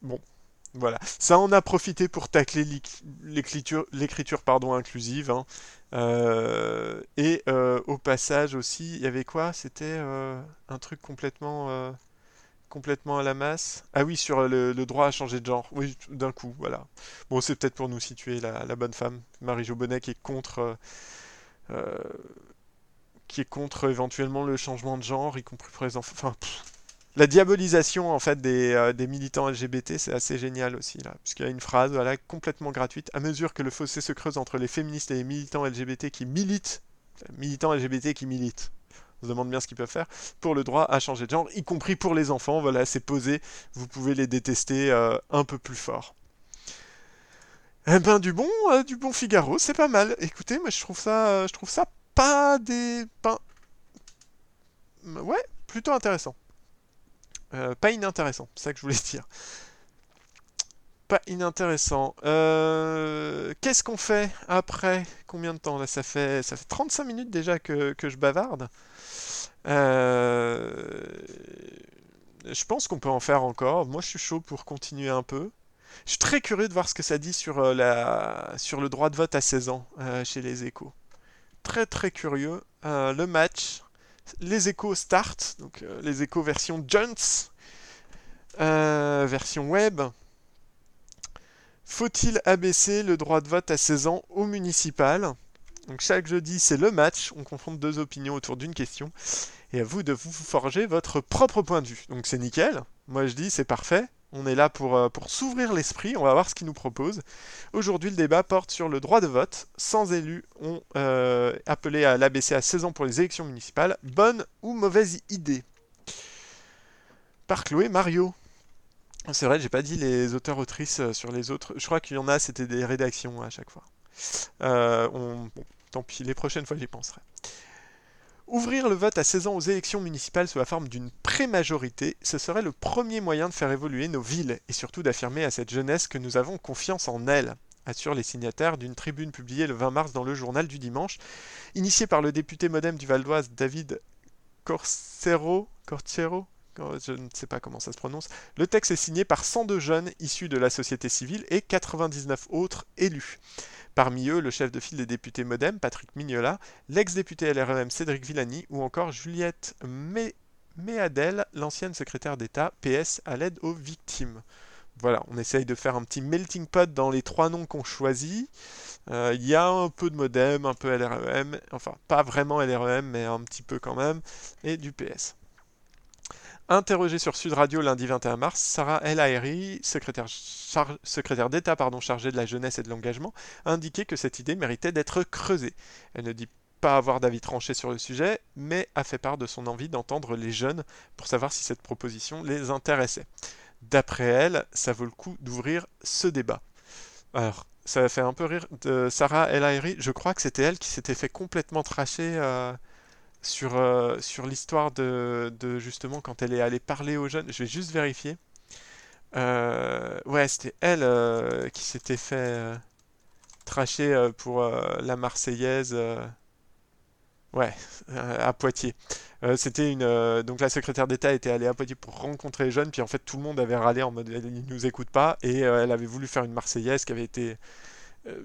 bon, voilà, ça on a profité pour tacler l'écriture pardon inclusive. Hein. Euh, et euh, au passage aussi, il y avait quoi? C'était euh, un truc complètement complètement à la masse. Ah oui, sur le, droit à changer de genre. Oui, d'un coup, voilà. Bon, c'est peut-être pour nous situer la, bonne femme, Marie-Jo Bonnet, qui est contre qui est contre éventuellement le changement de genre, y compris pour les enfants. Enfin, la diabolisation en fait euh, des, militants LGBT, c'est assez génial aussi là, puisqu'il y a une phrase voilà, complètement gratuite. À mesure que le fossé se creuse entre les féministes et les militants LGBT qui militent, militants LGBT qui militent, on se demande bien ce qu'ils peuvent faire pour le droit à changer de genre, y compris pour les enfants. Voilà, c'est posé. Vous pouvez les détester euh, un peu plus fort. Eh ben du bon, euh, du bon Figaro, c'est pas mal. Écoutez, moi je trouve ça, je trouve ça pas des, ouais, plutôt intéressant. Euh, pas inintéressant, c'est ça que je voulais dire. Pas inintéressant. Euh, qu'est-ce qu'on fait après? Combien de temps là? Ça fait, ça fait 35 minutes déjà que, je bavarde. Euh, je pense qu'on peut en faire encore. Moi je suis chaud pour continuer un peu. Je suis très curieux de voir ce que ça dit sur, la, sur le droit de vote à 16 ans chez les échos. Très très curieux. le match les échos start, donc euh, les échos version euh, version web. Faut-il abaisser le droit de vote à 16 ans au municipal? Donc chaque jeudi, c'est le match. On confronte deux opinions autour d'une question. Et à vous de vous forger votre propre point de vue. Donc c'est nickel. Moi je dis c'est parfait. On est là pour, euh, pour s'ouvrir l'esprit, on va voir ce qu'il nous propose. Aujourd'hui, le débat porte sur le droit de vote. Sans élus ont euh, appelé à l'abaisser à 16 ans pour les élections municipales. Bonne ou mauvaise idée? Par Chloé Mario. C'est vrai, j'ai pas dit les auteurs-autrices euh, sur les autres. Je crois qu'il y en a, c'était des rédactions à chaque fois. bon, tant pis, les prochaines fois j'y penserai. Ouvrir le vote à 16 ans aux élections municipales sous la forme d'une pré-majorité, ce serait le premier moyen de faire évoluer nos villes et surtout d'affirmer à cette jeunesse que nous avons confiance en elle, assurent les signataires d'une tribune publiée le 20 mars dans le journal du dimanche, initiée par le député modem du Val d'Oise David Corsero, Corcero, je ne sais pas comment ça se prononce. Le texte est signé par 102 jeunes issus de la société civile et 99 autres élus. Parmi eux, le chef de file des députés Modem, Patrick Mignola, l'ex-député LREM Cédric Villani ou encore Juliette Méadel, l'ancienne secrétaire d'État PS à l'aide aux victimes. Voilà, on essaye de faire un petit melting pot dans les trois noms qu'on choisit. Euh, il y a un peu de modem, un peu LREM, enfin pas vraiment LREM, mais un petit peu quand même, et du PS. Interrogée sur Sud Radio lundi 21 mars, Sarah El Haïry, secrétaire, d'État chargée de la jeunesse et de l'engagement, a indiqué que cette idée méritait d'être creusée. Elle ne dit pas avoir d'avis tranché sur le sujet, mais a fait part de son envie d'entendre les jeunes pour savoir si cette proposition les intéressait. D'après elle, ça vaut le coup d'ouvrir ce débat. Alors, ça fait un peu rire de Sarah El Haïry, je crois que c'était elle qui s'était fait complètement tracher. Euh, sur, euh, sur l'histoire de, justement quand elle est allée parler aux jeunes. Je vais juste vérifier. Euh, ouais, c'était elle euh, qui s'était fait tracher pour la Marseillaise. Ouais, à Poitiers. c'était une donc la secrétaire d'État était allée à Poitiers pour rencontrer les jeunes, puis en fait tout le monde avait râlé en mode ils nous écoutent pas, et elle avait voulu faire une Marseillaise qui avait été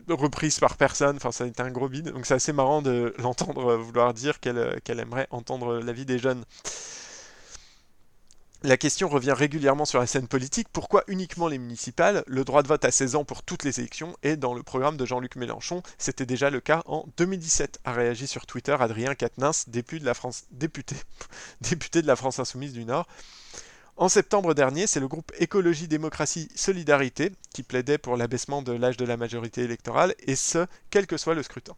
reprise par personne, enfin ça a été un gros bide, donc c'est assez marrant de l'entendre vouloir dire qu'elle qu'elle aimerait entendre l'avis des jeunes. La question revient régulièrement sur la scène politique, pourquoi uniquement les municipales? Le droit de vote à 16 ans pour toutes les élections est dans le programme de Jean-Luc Mélenchon, c'était déjà le cas en 2017, a réagi sur Twitter Adrien Quatennens, député de la France, député, député de la France Insoumise du Nord. En septembre dernier, c'est le groupe Écologie, Démocratie, Solidarité qui plaidait pour l'abaissement de l'âge de la majorité électorale, et ce, quel que soit le scrutin.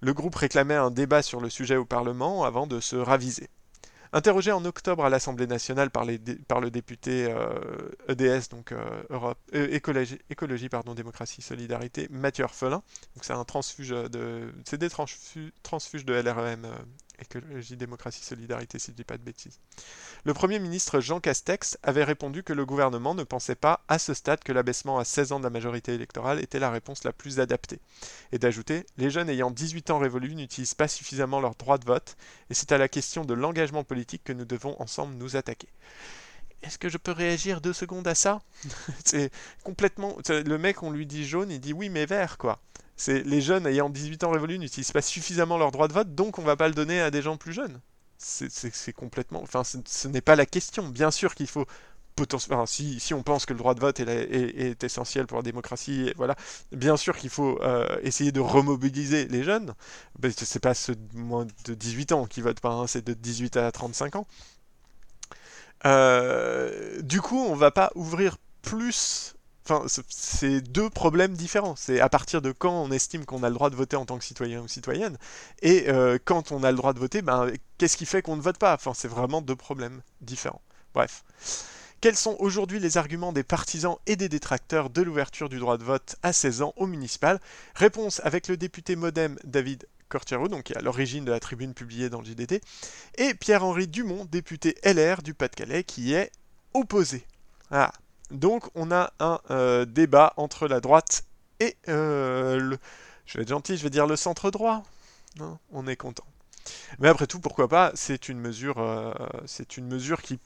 Le groupe réclamait un débat sur le sujet au Parlement avant de se raviser. Interrogé en octobre à l'Assemblée nationale par, le député EDS, euh, e donc euh, euh, écologie, écologie, pardon, démocratie, solidarité, Mathieu Orphelin, c'est un transfuge de, c'est des transfuges de LREM Écologie, démocratie, solidarité, si je dis pas de bêtises. Le Premier ministre Jean Castex avait répondu que le gouvernement ne pensait pas, à ce stade, que l'abaissement à 16 ans de la majorité électorale était la réponse la plus adaptée. Et d'ajouter Les jeunes ayant 18 ans révolus n'utilisent pas suffisamment leur droit de vote, et c'est à la question de l'engagement politique que nous devons ensemble nous attaquer. Est-ce que je peux réagir deux secondes à ça? C'est complètement. Le mec, on lui dit jaune, il dit oui, mais vert, quoi. Les jeunes ayant 18 ans révolus n'utilisent pas suffisamment leur droit de vote, donc on va pas le donner à des gens plus jeunes. C'est complètement. Enfin, ce n'est pas la question. Bien sûr qu'il faut potentiellement. si, si, on pense que le droit de vote est, essentiel pour la démocratie, voilà, bien sûr qu'il faut euh, essayer de remobiliser les jeunes. C'est pas ceux de moins de 18 ans qui votent pas, hein, c'est de 18 à 35 ans. Euh, du coup, on va pas ouvrir plus Enfin, c'est deux problèmes différents. C'est à partir de quand on estime qu'on a le droit de voter en tant que citoyen ou citoyenne, et euh, quand on a le droit de voter, ben, qu'est-ce qui fait qu'on ne vote pas? Enfin, c'est vraiment deux problèmes différents. Bref. Quels sont aujourd'hui les arguments des partisans et des détracteurs de l'ouverture du droit de vote à 16 ans au municipal? Réponse avec le député modem David Cortiero, donc qui est à l'origine de la tribune publiée dans le JDT, et Pierre-Henri Dumont, député LR du Pas-de-Calais, qui est opposé. Ah, donc on a un euh, débat entre la droite et euh, le... Je vais être gentil, je vais dire le centre droit. Non, on est content. Mais après tout, pourquoi pas C'est une mesure, euh, c'est une mesure qui,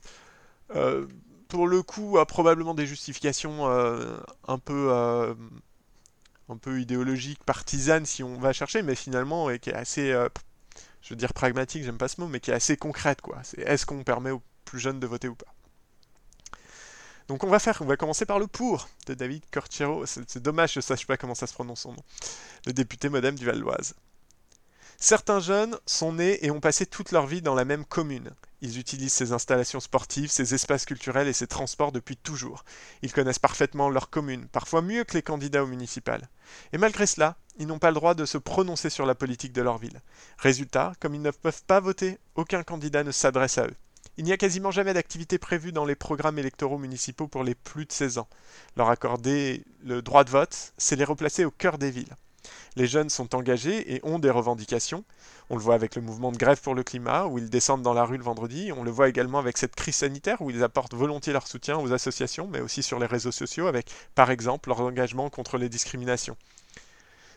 pour le coup, a probablement des justifications un peu, un peu idéologiques, partisanes, si on va chercher, mais finalement, et qui est assez, je veux dire pragmatique, j'aime pas ce mot, mais qui est assez concrète, quoi. Est-ce qu'on permet aux plus jeunes de voter ou pas? Donc on va faire, on va commencer par le pour de David Cortiero. C'est dommage, je ne sache pas comment ça se prononce son nom. Le député modem du Val d'Oise. Certains jeunes sont nés et ont passé toute leur vie dans la même commune. Ils utilisent ces installations sportives, ces espaces culturels et ces transports depuis toujours. Ils connaissent parfaitement leur commune, parfois mieux que les candidats au municipal. Et malgré cela, ils n'ont pas le droit de se prononcer sur la politique de leur ville. Résultat, comme ils ne peuvent pas voter, aucun candidat ne s'adresse à eux. Il n'y a quasiment jamais d'activité prévue dans les programmes électoraux municipaux pour les plus de 16 ans. Leur accorder le droit de vote, c'est les replacer au cœur des villes. Les jeunes sont engagés et ont des revendications. On le voit avec le mouvement de grève pour le climat, où ils descendent dans la rue le vendredi. On le voit également avec cette crise sanitaire, où ils apportent volontiers leur soutien aux associations, mais aussi sur les réseaux sociaux, avec, par exemple, leur engagement contre les discriminations.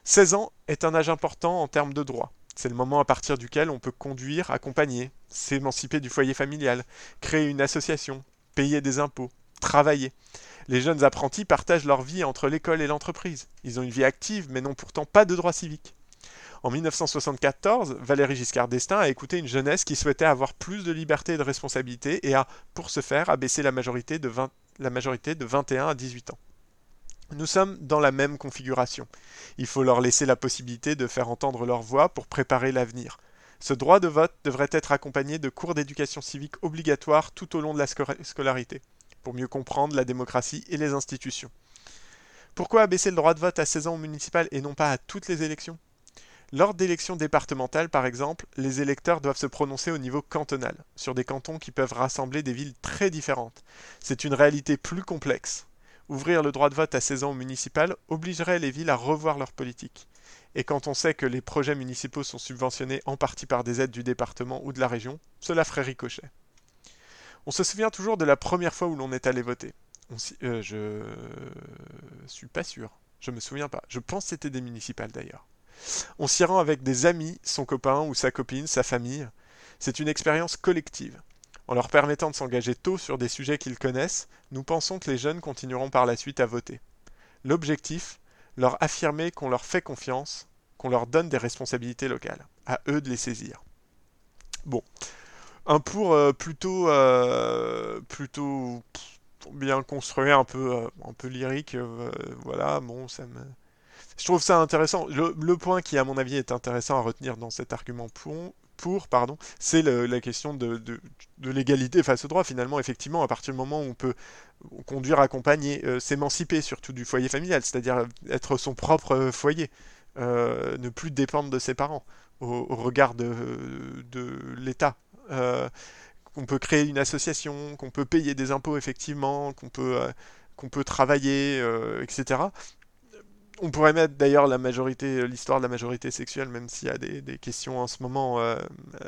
16 ans est un âge important en termes de droits. C'est le moment à partir duquel on peut conduire, accompagner, s'émanciper du foyer familial, créer une association, payer des impôts, travailler. Les jeunes apprentis partagent leur vie entre l'école et l'entreprise. Ils ont une vie active mais n'ont pourtant pas de droits civiques. En 1974, Valéry Giscard d'Estaing a écouté une jeunesse qui souhaitait avoir plus de liberté et de responsabilité et a, pour ce faire, abaissé la majorité de, la majorité de 21 à 18 ans. Nous sommes dans la même configuration. Il faut leur laisser la possibilité de faire entendre leur voix pour préparer l'avenir. Ce droit de vote devrait être accompagné de cours d'éducation civique obligatoires tout au long de la scolarité, pour mieux comprendre la démocratie et les institutions. Pourquoi abaisser le droit de vote à 16 ans au municipal et non pas à toutes les élections? Lors d'élections départementales, par exemple, les électeurs doivent se prononcer au niveau cantonal, sur des cantons qui peuvent rassembler des villes très différentes. C'est une réalité plus complexe. Ouvrir le droit de vote à 16 ans au municipal obligerait les villes à revoir leur politique. Et quand on sait que les projets municipaux sont subventionnés en partie par des aides du département ou de la région, cela ferait ricochet. On se souvient toujours de la première fois où l'on est allé voter. On euh, je suis pas sûr. Je me souviens pas. Je pense que c'était des municipales d'ailleurs. On s'y rend avec des amis, son copain ou sa copine, sa famille. C'est une expérience collective. En leur permettant de s'engager tôt sur des sujets qu'ils connaissent, nous pensons que les jeunes continueront par la suite à voter. L'objectif, leur affirmer qu'on leur fait confiance, qu'on leur donne des responsabilités locales. À eux de les saisir. Bon. Un pour euh, plutôt, euh, plutôt bien construit, un peu, euh, lyrique. voilà, bon, ça me... Je trouve ça intéressant. Le, point qui, à mon avis, est intéressant à retenir dans cet argument pour, pour, pardon, c'est la question de, l'égalité face au droit. Finalement, effectivement, à partir du moment où on peut conduire, accompagner, euh, s'émanciper surtout du foyer familial, c'est-à-dire être son propre foyer, euh, ne plus dépendre de ses parents au, regard de, l'État. Euh, qu'on peut créer une association, qu'on peut payer des impôts effectivement, qu'on peut travailler, etc on pourrait mettre d'ailleurs la majorité, l'histoire de la majorité sexuelle, même s'il y a des, questions en ce moment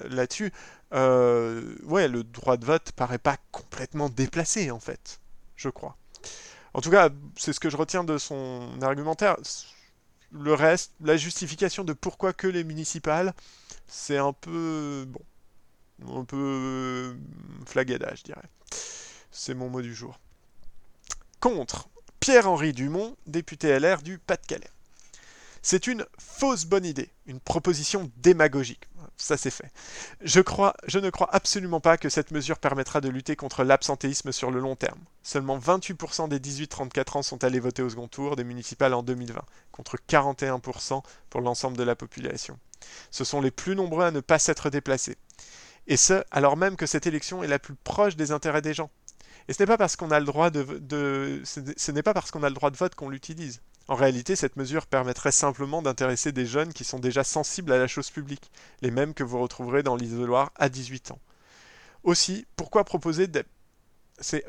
là-dessus. ouais, le droit de vote paraît pas complètement déplacé en fait, je crois. En tout cas, c'est ce que je retiens de son argumentaire. Le reste, la justification de pourquoi que les municipales, c'est un peu bon, un peu flagada, je dirais. C'est mon mot du jour. Contre Pierre-Henri Dumont, député LR du Pas-de-Calais. C'est une fausse bonne idée, une proposition démagogique. Ça c'est fait. Je, je ne crois absolument pas que cette mesure permettra de lutter contre l'absentéisme sur le long terme. Seulement 28% des 18-34 ans sont allés voter au second tour des municipales en 2020, contre 41% pour l'ensemble de la population. Ce sont les plus nombreux à ne pas s'être déplacés. Et ce, alors même que cette élection est la plus proche des intérêts des gens. Et ce n'est pas parce qu'on a le droit de, ce n'est pas parce qu'on a le droit de vote qu'on l'utilise. En réalité, cette mesure permettrait simplement d'intéresser des jeunes qui sont déjà sensibles à la chose publique, les mêmes que vous retrouverez dans l'isoloir à 18 ans. Aussi, pourquoi proposer.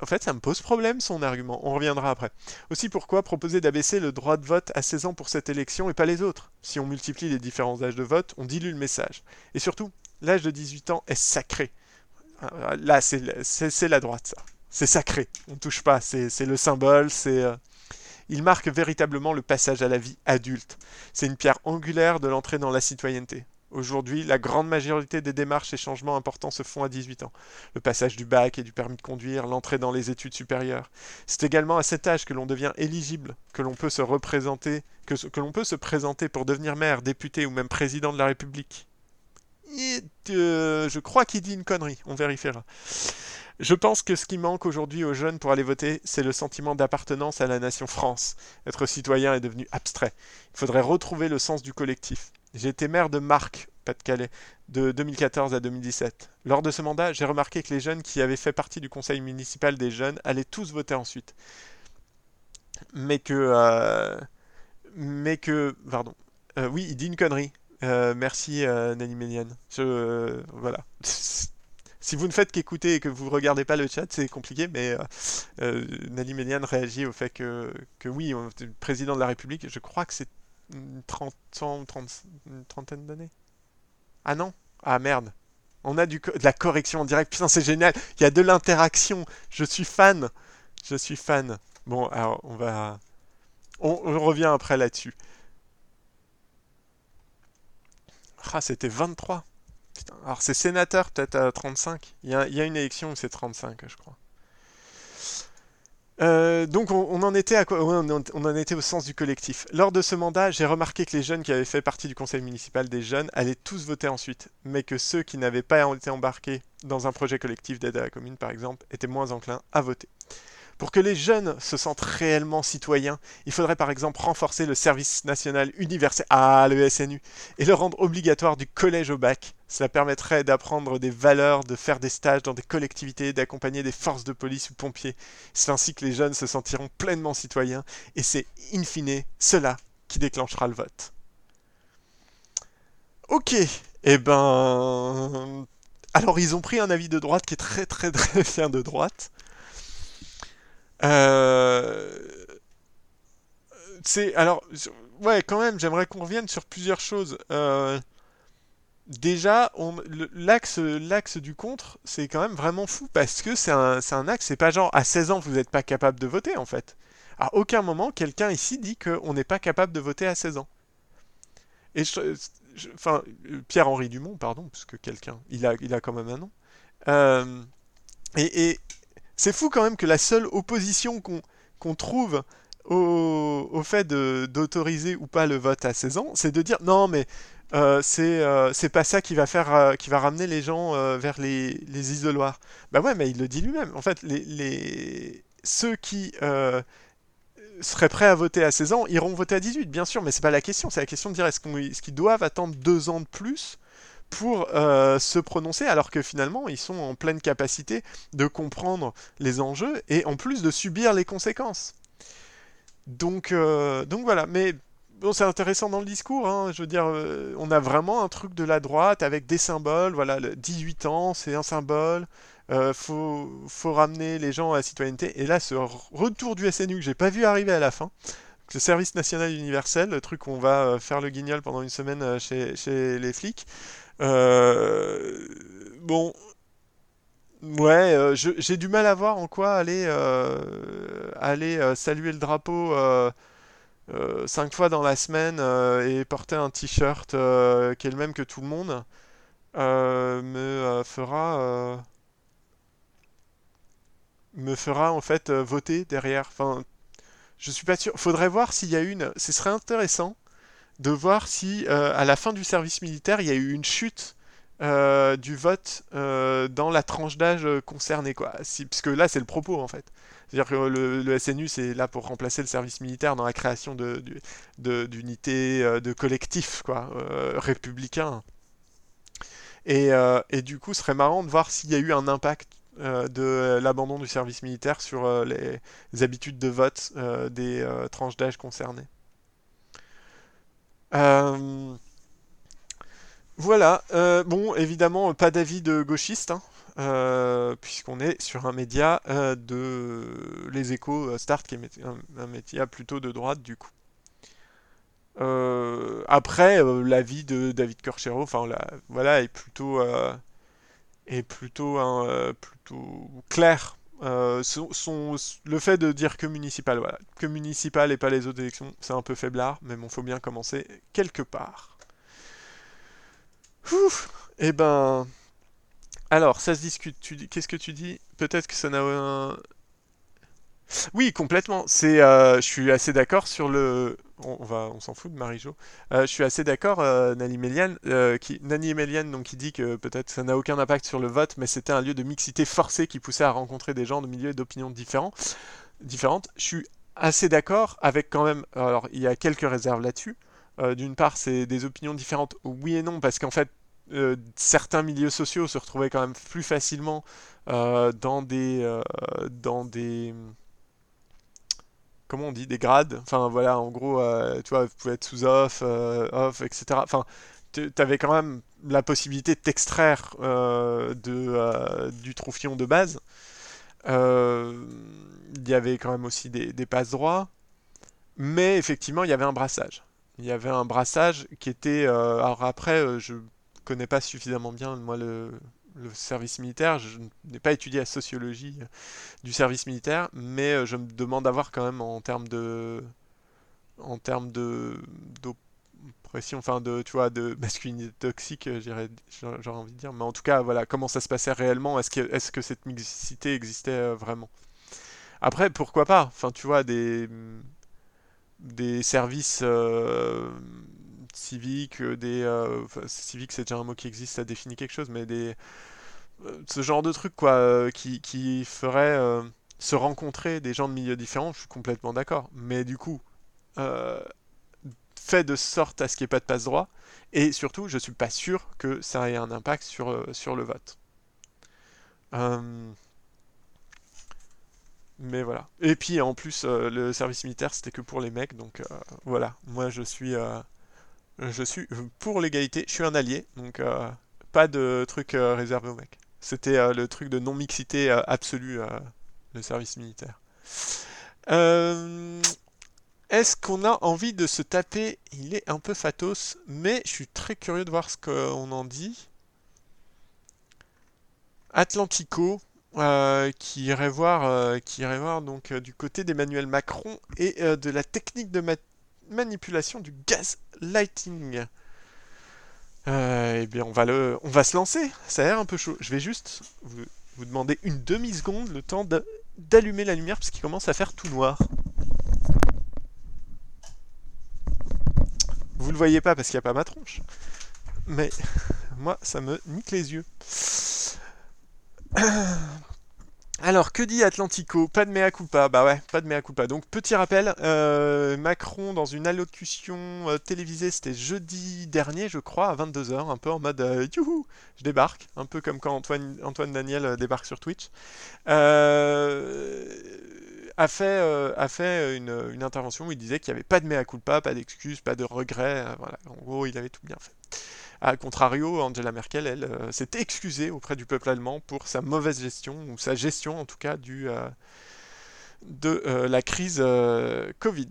En fait, ça me pose problème son argument, on reviendra après. Aussi, pourquoi proposer d'abaisser le droit de vote à 16 ans pour cette élection et pas les autres? Si on multiplie les différents âges de vote, on dilue le message. Et surtout, l'âge de 18 ans est sacré. Euh, là, c'est la droite, ça. C'est sacré. On ne touche pas. C'est le symbole. C'est. Euh, il marque véritablement le passage à la vie adulte. C'est une pierre angulaire de l'entrée dans la citoyenneté. Aujourd'hui, la grande majorité des démarches et changements importants se font à 18 ans. Le passage du bac et du permis de conduire, l'entrée dans les études supérieures. C'est également à cet âge que l'on devient éligible, que l'on peut se représenter, que, l'on peut se présenter pour devenir maire, député ou même président de la République. Euh, je crois qu'il dit une connerie, on vérifiera. Je pense que ce qui manque aujourd'hui aux jeunes pour aller voter, c'est le sentiment d'appartenance à la nation France. Être citoyen est devenu abstrait. Il faudrait retrouver le sens du collectif. J'ai été maire de Marc, Pas-de-Calais, de 2014 à 2017. Lors de ce mandat, j'ai remarqué que les jeunes qui avaient fait partie du conseil municipal des jeunes allaient tous voter ensuite. Mais que... Euh, mais que... Pardon. Euh, oui, il dit une connerie. Euh, merci Méliane. Je voilà. si vous ne faites qu'écouter et que vous ne regardez pas le chat, c'est compliqué, mais euh, Nani Méliane réagit au fait que, que oui, on est président de la République, je crois que c'est une, 30, une trentaine d'années. Ah non? Ah merde. On a du, de la correction en direct. Putain, c'est génial. Il y a de l'interaction. Je suis fan. Je suis fan. Bon, alors, on va... on revient après là-dessus. Ah, c'était 23. Alors c'est sénateur peut-être à 35. Il y, a, une élection où c'est 35, je crois. Donc on, en était au sens du collectif. Lors de ce mandat, j'ai remarqué que les jeunes qui avaient fait partie du conseil municipal des jeunes allaient tous voter ensuite, mais que ceux qui n'avaient pas été embarqués dans un projet collectif d'aide à la commune, par exemple, étaient moins enclins à voter. Pour que les jeunes se sentent réellement citoyens, il faudrait par exemple renforcer le service national universel, ah le SNU, et le rendre obligatoire du collège au bac. Cela permettrait d'apprendre des valeurs, de faire des stages dans des collectivités, d'accompagner des forces de police ou pompiers. C'est ainsi que les jeunes se sentiront pleinement citoyens, et c'est in fine cela qui déclenchera le vote. Ok, eh ben... Alors ils ont pris un avis de droite qui est très très très bien de droite. Euh, c'est alors ouais quand même j'aimerais qu'on revienne sur plusieurs choses. Euh, déjà l'axe l'axe du contre c'est quand même vraiment fou parce que c'est un, un axe c'est pas genre à 16 ans vous n'êtes pas capable de voter en fait. À aucun moment quelqu'un ici dit qu'on n'est pas capable de voter à 16 ans. Et enfin Pierre-Henri Dumont pardon parce que quelqu'un il a il a quand même un nom. Euh, et, c'est fou quand même que la seule opposition qu'on trouve au, fait d'autoriser ou pas le vote à 16 ans, c'est de dire non mais euh, euh, c'est pas ça qui va faire euh, ramener les gens vers les, isoloirs. Bah ouais mais il le dit lui-même. En fait ceux qui seraient prêts à voter à 16 ans iront voter à 18 bien sûr mais c'est pas la question. C'est la question de dire est-ce qu'ils doivent attendre deux ans de plus pour euh, se prononcer alors que finalement ils sont en pleine capacité de comprendre les enjeux et en plus de subir les conséquences. Donc, euh, donc voilà, mais bon, c'est intéressant dans le discours, hein. je veux dire, euh, on a vraiment un truc de la droite avec des symboles, voilà, 18 ans c'est un symbole, faut, faut ramener les gens à la citoyenneté, et là ce retour du SNU que j'ai pas vu arriver à la fin, le service national universel, le truc où on va faire le guignol pendant une semaine chez, chez les flics. Bon, ouais, j'ai du mal à voir en quoi aller, aller saluer le drapeau cinq fois dans la semaine et porter un t-shirt qui est le même que tout le monde me fera me fera en fait euh, voter derrière. Enfin, je suis pas sûr. Faudrait voir s'il y a une. Ce serait intéressant de voir si euh, à la fin du service militaire il y a eu une chute euh, du vote dans la tranche d'âge concernée quoi. Parce que là c'est le propos en fait. C'est-à-dire que le, SNU c'est là pour remplacer le service militaire dans la création de, d'unités, de, collectifs quoi, républicains. Et, et, du coup, ce serait marrant de voir s'il y a eu un impact euh, de l'abandon du service militaire sur euh, les, habitudes de vote euh, des tranches d'âge concernées. Voilà, bon, évidemment, pas d'avis de gauchiste, hein, puisqu'on est sur un média de Les Échos Start, qui est un, média plutôt de droite, du coup. après, l'avis de David Corchero, enfin, voilà, est plutôt est euh, plutôt clair. Euh, le fait de dire que municipal, voilà, que municipal et pas les autres élections, c'est un peu faiblard, mais bon, faut bien commencer quelque part. Ouf, et eh ben, alors, ça se discute. Tu qu'est-ce que tu dis? Peut-être que ça n'a un... Oui, complètement. C'est, euh, je suis assez d'accord sur le on, va, on s'en fout de Marie-Jo. Euh, je suis assez d'accord, euh, Melian, euh, qui, Nani donc, qui dit que peut-être ça n'a aucun impact sur le vote, mais c'était un lieu de mixité forcée qui poussait à rencontrer des gens de milieux et d'opinions différentes. Je suis assez d'accord avec quand même. Alors, il y a quelques réserves là-dessus. D'une part, c'est des opinions différentes, oui et non, parce qu'en fait, certains milieux sociaux se retrouvaient quand même plus facilement dans des. dans des comment on dit, des grades. Enfin voilà, en gros, euh, tu vois, vous pouvez être sous off, euh, off, etc. Enfin, tu avais quand même la possibilité de t'extraire euh, de, du troufion de base. Il y avait quand même aussi des, des passes droits. Mais effectivement, il y avait un brassage. Il y avait un brassage qui était. alors après, je connais pas suffisamment bien moi le, le service militaire. Je n'ai pas étudié la sociologie euh, du service militaire, mais euh, je me demande d'avoir quand même en termes de en termes de d'oppression, enfin de tu vois de masculinité toxique, euh, j'aurais envie de dire. Mais en tout cas, voilà, comment ça se passait réellement? Est-ce que cette mixité existait vraiment? Après, pourquoi pas? Enfin, tu vois des des services euh, des euh, civique c'est déjà un mot qui existe, ça définit quelque chose, mais des euh, ce genre de truc quoi, qui, qui ferait se rencontrer des gens de milieux différents, je suis complètement d'accord. Mais du coup, fait de sorte à ce qu'il n'y ait pas de passe droit, et surtout, je suis pas sûr que ça ait un impact sur, sur le vote. Mais voilà. Et puis en plus, le service militaire, c'était que pour les mecs, donc voilà. Moi, je suis je suis pour l'égalité, je suis un allié, donc euh, pas de truc euh, réservé aux mecs. C'était euh, le truc de non-mixité absolue, le service militaire. Est-ce qu'on a envie de se taper? Il est un peu fatos, mais je suis très curieux de voir ce qu'on en dit. Atlantico, qui irait voir, qui irait voir donc du côté d'Emmanuel Macron et de la technique de manipulation du gaz lighting. Euh, eh bien, on va, le, on va se lancer. Ça a l'air un peu chaud. Je vais juste vous, demander une demi-seconde, le temps d'allumer la lumière, parce qu'il commence à faire tout noir. Vous le voyez pas parce qu'il n'y a pas ma tronche. Mais moi, ça me nique les yeux. Alors, que dit Atlantico? Pas de mea culpa. Bah ouais, pas de mea culpa. Donc, petit rappel, euh, Macron, dans une allocution euh, télévisée, c'était jeudi dernier, je crois, à 22h, un peu en mode euh, youhou, je débarque, un peu comme quand Antoine, Antoine Daniel débarque sur Twitch. a fait, a fait une, une, intervention où il disait qu'il n'y avait pas de mea culpa, pas d'excuses, pas de regrets. voilà, en gros, il avait tout bien fait. A contrario, Angela Merkel, elle, euh, s'est excusée auprès du peuple allemand pour sa mauvaise gestion, ou sa gestion en tout cas, du, euh, de euh, la crise Covid.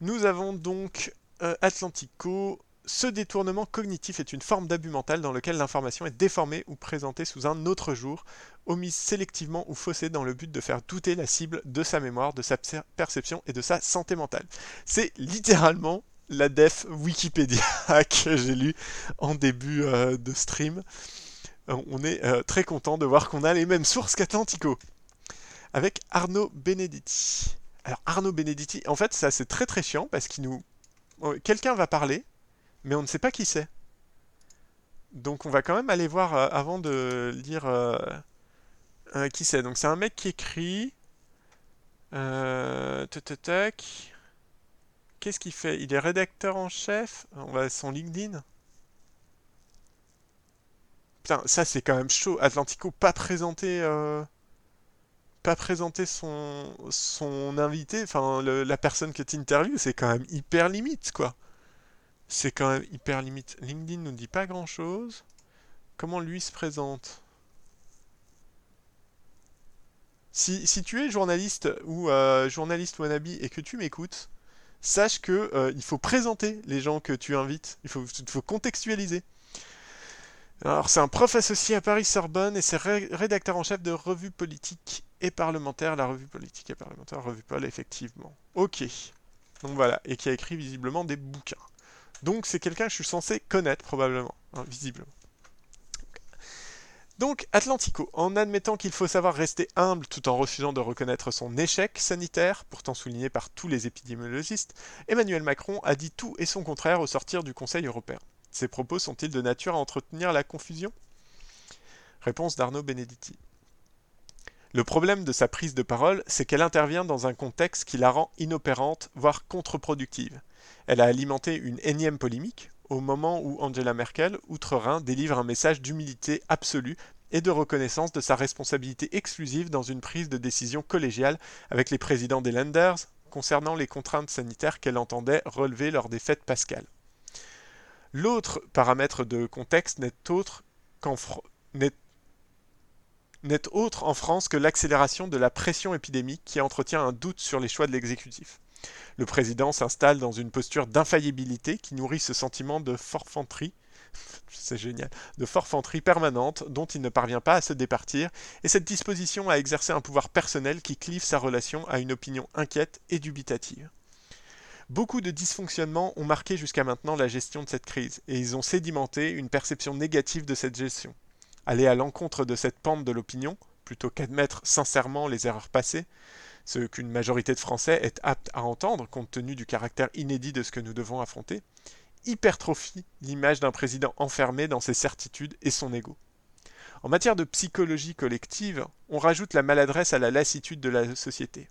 Nous avons donc Atlantico. Ce détournement cognitif est une forme d'abus mental dans lequel l'information est déformée ou présentée sous un autre jour, omise sélectivement ou faussée dans le but de faire douter la cible de sa mémoire, de sa perception et de sa santé mentale. C'est littéralement la def Wikipédia que j'ai lu en début euh, de stream. On est très content de voir qu'on a les mêmes sources qu'Atlantico. Avec Arnaud Benedetti. Alors Arnaud Benedetti, en fait, ça c'est très très chiant parce qu'il nous... Quelqu'un va parler, mais on ne sait pas qui c'est. Donc on va quand même aller voir euh, avant de lire euh, euh, qui c'est. Donc c'est un mec qui écrit... Euh, Qu'est-ce qu'il fait? Il est rédacteur en chef? On va son LinkedIn? Putain, ça c'est quand même chaud. Atlantico pas présenté pas présenter son, son invité, enfin la personne que tu interviews, c'est quand même hyper limite, quoi. C'est quand même hyper limite. LinkedIn nous dit pas grand chose. Comment lui se présente? Si, si, tu es journaliste ou euh, journaliste wannabe et que tu m'écoutes, sache que euh, il faut présenter les gens que tu invites. Il faut, contextualiser. Alors, c'est un prof associé à Paris-Sorbonne et c'est rédacteur en chef de Revue Politique et Parlementaire. La Revue Politique et Parlementaire, Revue Paul, effectivement. Ok. Donc voilà, et qui a écrit visiblement des bouquins. Donc c'est quelqu'un que je suis censé connaître probablement, hein, visiblement. Donc Atlantico, en admettant qu'il faut savoir rester humble tout en refusant de reconnaître son échec sanitaire, pourtant souligné par tous les épidémiologistes, Emmanuel Macron a dit tout et son contraire au sortir du Conseil européen. Ces propos sont-ils de nature à entretenir la confusion? Réponse d'Arnaud Benedetti. Le problème de sa prise de parole, c'est qu'elle intervient dans un contexte qui la rend inopérante, voire contre-productive. Elle a alimenté une énième polémique, au moment où Angela Merkel, outre-Rhin, délivre un message d'humilité absolue et de reconnaissance de sa responsabilité exclusive dans une prise de décision collégiale avec les présidents des Lenders concernant les contraintes sanitaires qu'elle entendait relever lors des fêtes pascales. L'autre paramètre de contexte n'est autre autre en France que l'accélération de la pression épidémique qui entretient un doute sur les choix de l'exécutif. Le président s'installe dans une posture d'infaillibilité qui nourrit ce sentiment de forfanterie, c'est génial, de forfanterie permanente dont il ne parvient pas à se départir, et cette disposition à exercer un pouvoir personnel qui clive sa relation à une opinion inquiète et dubitative. Beaucoup de dysfonctionnements ont marqué jusqu'à maintenant la gestion de cette crise, et ils ont sédimenté une perception négative de cette gestion. Aller à l'encontre de cette pente de l'opinion, plutôt qu'admettre sincèrement les erreurs passées, ce qu'une majorité de Français est apte à entendre compte tenu du caractère inédit de ce que nous devons affronter, hypertrophie l'image d'un président enfermé dans ses certitudes et son ego. En matière de psychologie collective, on rajoute la maladresse à la lassitude de la société.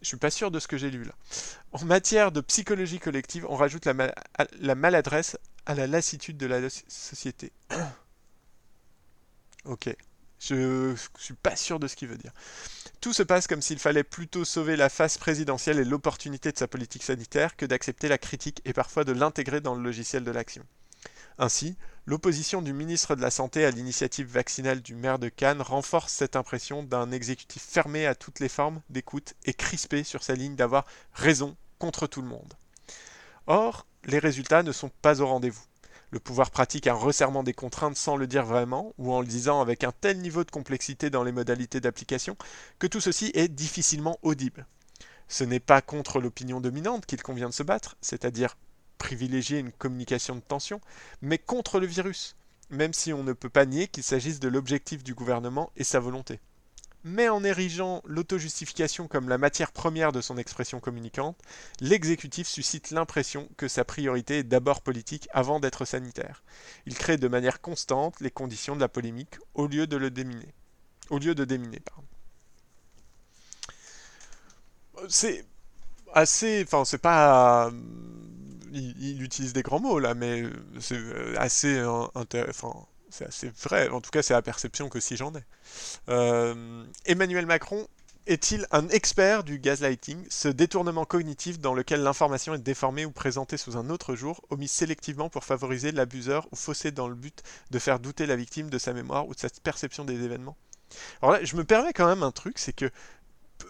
Je suis pas sûr de ce que j'ai lu là. En matière de psychologie collective, on rajoute la, la maladresse à la lassitude de la société. ok. Je suis pas sûr de ce qu'il veut dire. Tout se passe comme s'il fallait plutôt sauver la face présidentielle et l'opportunité de sa politique sanitaire que d'accepter la critique et parfois de l'intégrer dans le logiciel de l'action. Ainsi, l'opposition du ministre de la Santé à l'initiative vaccinale du maire de Cannes renforce cette impression d'un exécutif fermé à toutes les formes d'écoute et crispé sur sa ligne d'avoir raison contre tout le monde. Or, les résultats ne sont pas au rendez-vous. Le pouvoir pratique un resserrement des contraintes sans le dire vraiment, ou en le disant avec un tel niveau de complexité dans les modalités d'application, que tout ceci est difficilement audible. Ce n'est pas contre l'opinion dominante qu'il convient de se battre, c'est-à-dire privilégier une communication de tension, mais contre le virus, même si on ne peut pas nier qu'il s'agisse de l'objectif du gouvernement et sa volonté. Mais en érigeant l'auto-justification comme la matière première de son expression communicante, l'exécutif suscite l'impression que sa priorité est d'abord politique avant d'être sanitaire. Il crée de manière constante les conditions de la polémique au lieu de le déminer. Au lieu de déminer. C'est assez. Enfin, c'est pas il, utilise des grands mots là, mais c'est euh, assez enfin, c'est vrai. En tout cas, c'est la perception que si j'en ai. Euh, Emmanuel Macron est-il un expert du gaslighting, ce détournement cognitif dans lequel l'information est déformée ou présentée sous un autre jour, omis sélectivement pour favoriser l'abuseur ou faussé dans le but de faire douter la victime de sa mémoire ou de sa perception des événements? Alors là, je me permets quand même un truc, c'est que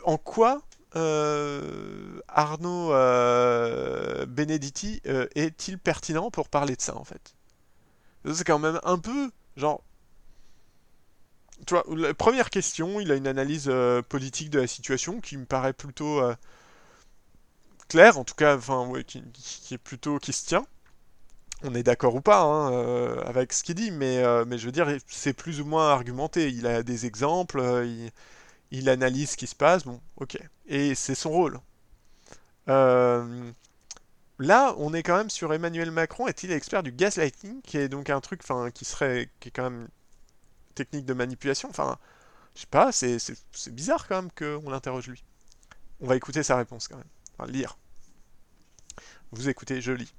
en quoi euh, Arnaud euh, Benedetti est-il pertinent pour parler de ça en fait? C'est quand même un peu genre. Tu vois, la première question, il a une analyse politique de la situation qui me paraît plutôt claire, en tout cas, enfin, qui, est plutôt qui se tient. On est d'accord ou pas hein, avec ce qu'il dit, mais, mais je veux dire, c'est plus ou moins argumenté. Il a des exemples, il, il analyse ce qui se passe, bon, ok. Et c'est son rôle. Euh, là, on est quand même sur Emmanuel Macron, est-il expert du gaslighting, qui est donc un truc, qui serait, qui est quand même technique de manipulation? Enfin, je sais pas, c'est bizarre quand même qu'on l'interroge lui. On va écouter sa réponse quand même. Enfin, lire. Vous écoutez, je lis.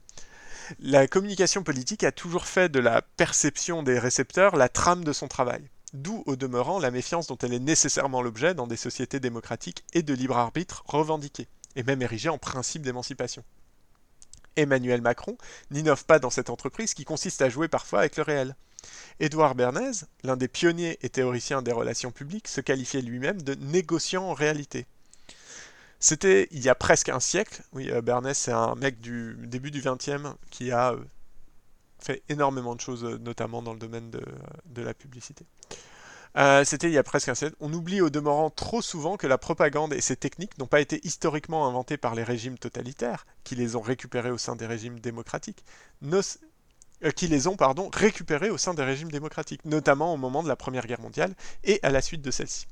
La communication politique a toujours fait de la perception des récepteurs la trame de son travail. D'où, au demeurant, la méfiance dont elle est nécessairement l'objet dans des sociétés démocratiques et de libre arbitre revendiquées, et même érigées en principe d'émancipation. Emmanuel Macron n'innove pas dans cette entreprise qui consiste à jouer parfois avec le réel. Édouard Bernays, l'un des pionniers et théoriciens des relations publiques, se qualifiait lui-même de négociant en réalité. C'était il y a presque un siècle. Oui, euh, Bernays, c'est un mec du début du XXe qui a euh, fait énormément de choses, notamment dans le domaine de la publicité. Euh, c'était il y a presque un siècle. On oublie au demeurant trop souvent que la propagande et ses techniques n'ont pas été historiquement inventées par les régimes totalitaires, qui les ont récupérées au sein des régimes démocratiques, euh, qui les ont pardon, récupérées au sein des régimes démocratiques, notamment au moment de la Première Guerre mondiale et à la suite de celle-ci.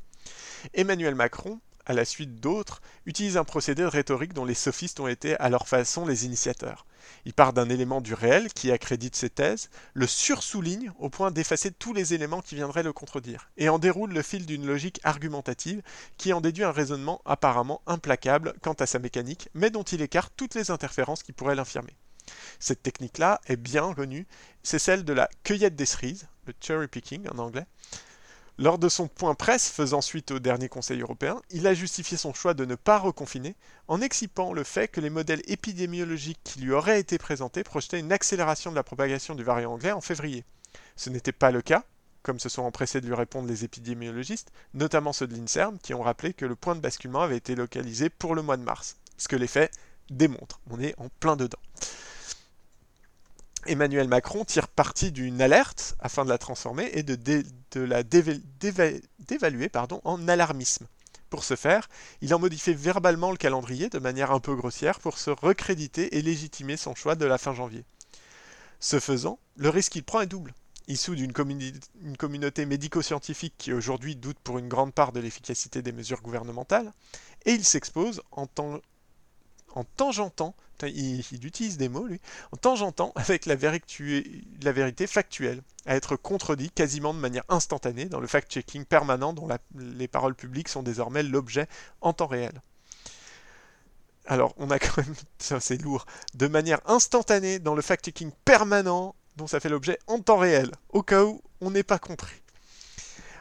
Emmanuel Macron à la suite d'autres, utilisent un procédé de rhétorique dont les sophistes ont été à leur façon les initiateurs. Il part d'un élément du réel qui accrédite ses thèses, le sursouligne au point d'effacer tous les éléments qui viendraient le contredire, et en déroule le fil d'une logique argumentative qui en déduit un raisonnement apparemment implacable quant à sa mécanique, mais dont il écarte toutes les interférences qui pourraient l'infirmer. Cette technique-là est bien connue, c'est celle de la cueillette des cerises, le cherry picking en anglais, lors de son point presse faisant suite au dernier Conseil européen, il a justifié son choix de ne pas reconfiner en excipant le fait que les modèles épidémiologiques qui lui auraient été présentés projetaient une accélération de la propagation du variant anglais en février. Ce n'était pas le cas, comme se sont empressés de lui répondre les épidémiologistes, notamment ceux de l'INSERM, qui ont rappelé que le point de basculement avait été localisé pour le mois de mars. Ce que les faits démontrent. On est en plein dedans. Emmanuel Macron tire parti d'une alerte afin de la transformer et de, la dévaluer en alarmisme. Pour ce faire, il en modifie verbalement le calendrier de manière un peu grossière pour se recréditer et légitimer son choix de la fin janvier. Ce faisant, le risque qu'il prend est double. Il soude une, une communauté médico-scientifique qui aujourd'hui doute pour une grande part de l'efficacité des mesures gouvernementales, et il s'expose en tant en tangentant, il, utilise des mots lui, en tangentant avec la, la, vérité factuelle, à être contredit quasiment de manière instantanée dans le fact-checking permanent dont les paroles publiques sont désormais l'objet en temps réel. Alors, on a quand même, ça c'est lourd, de manière instantanée dans le fact-checking permanent dont ça fait l'objet en temps réel, au cas où on n'est pas compris.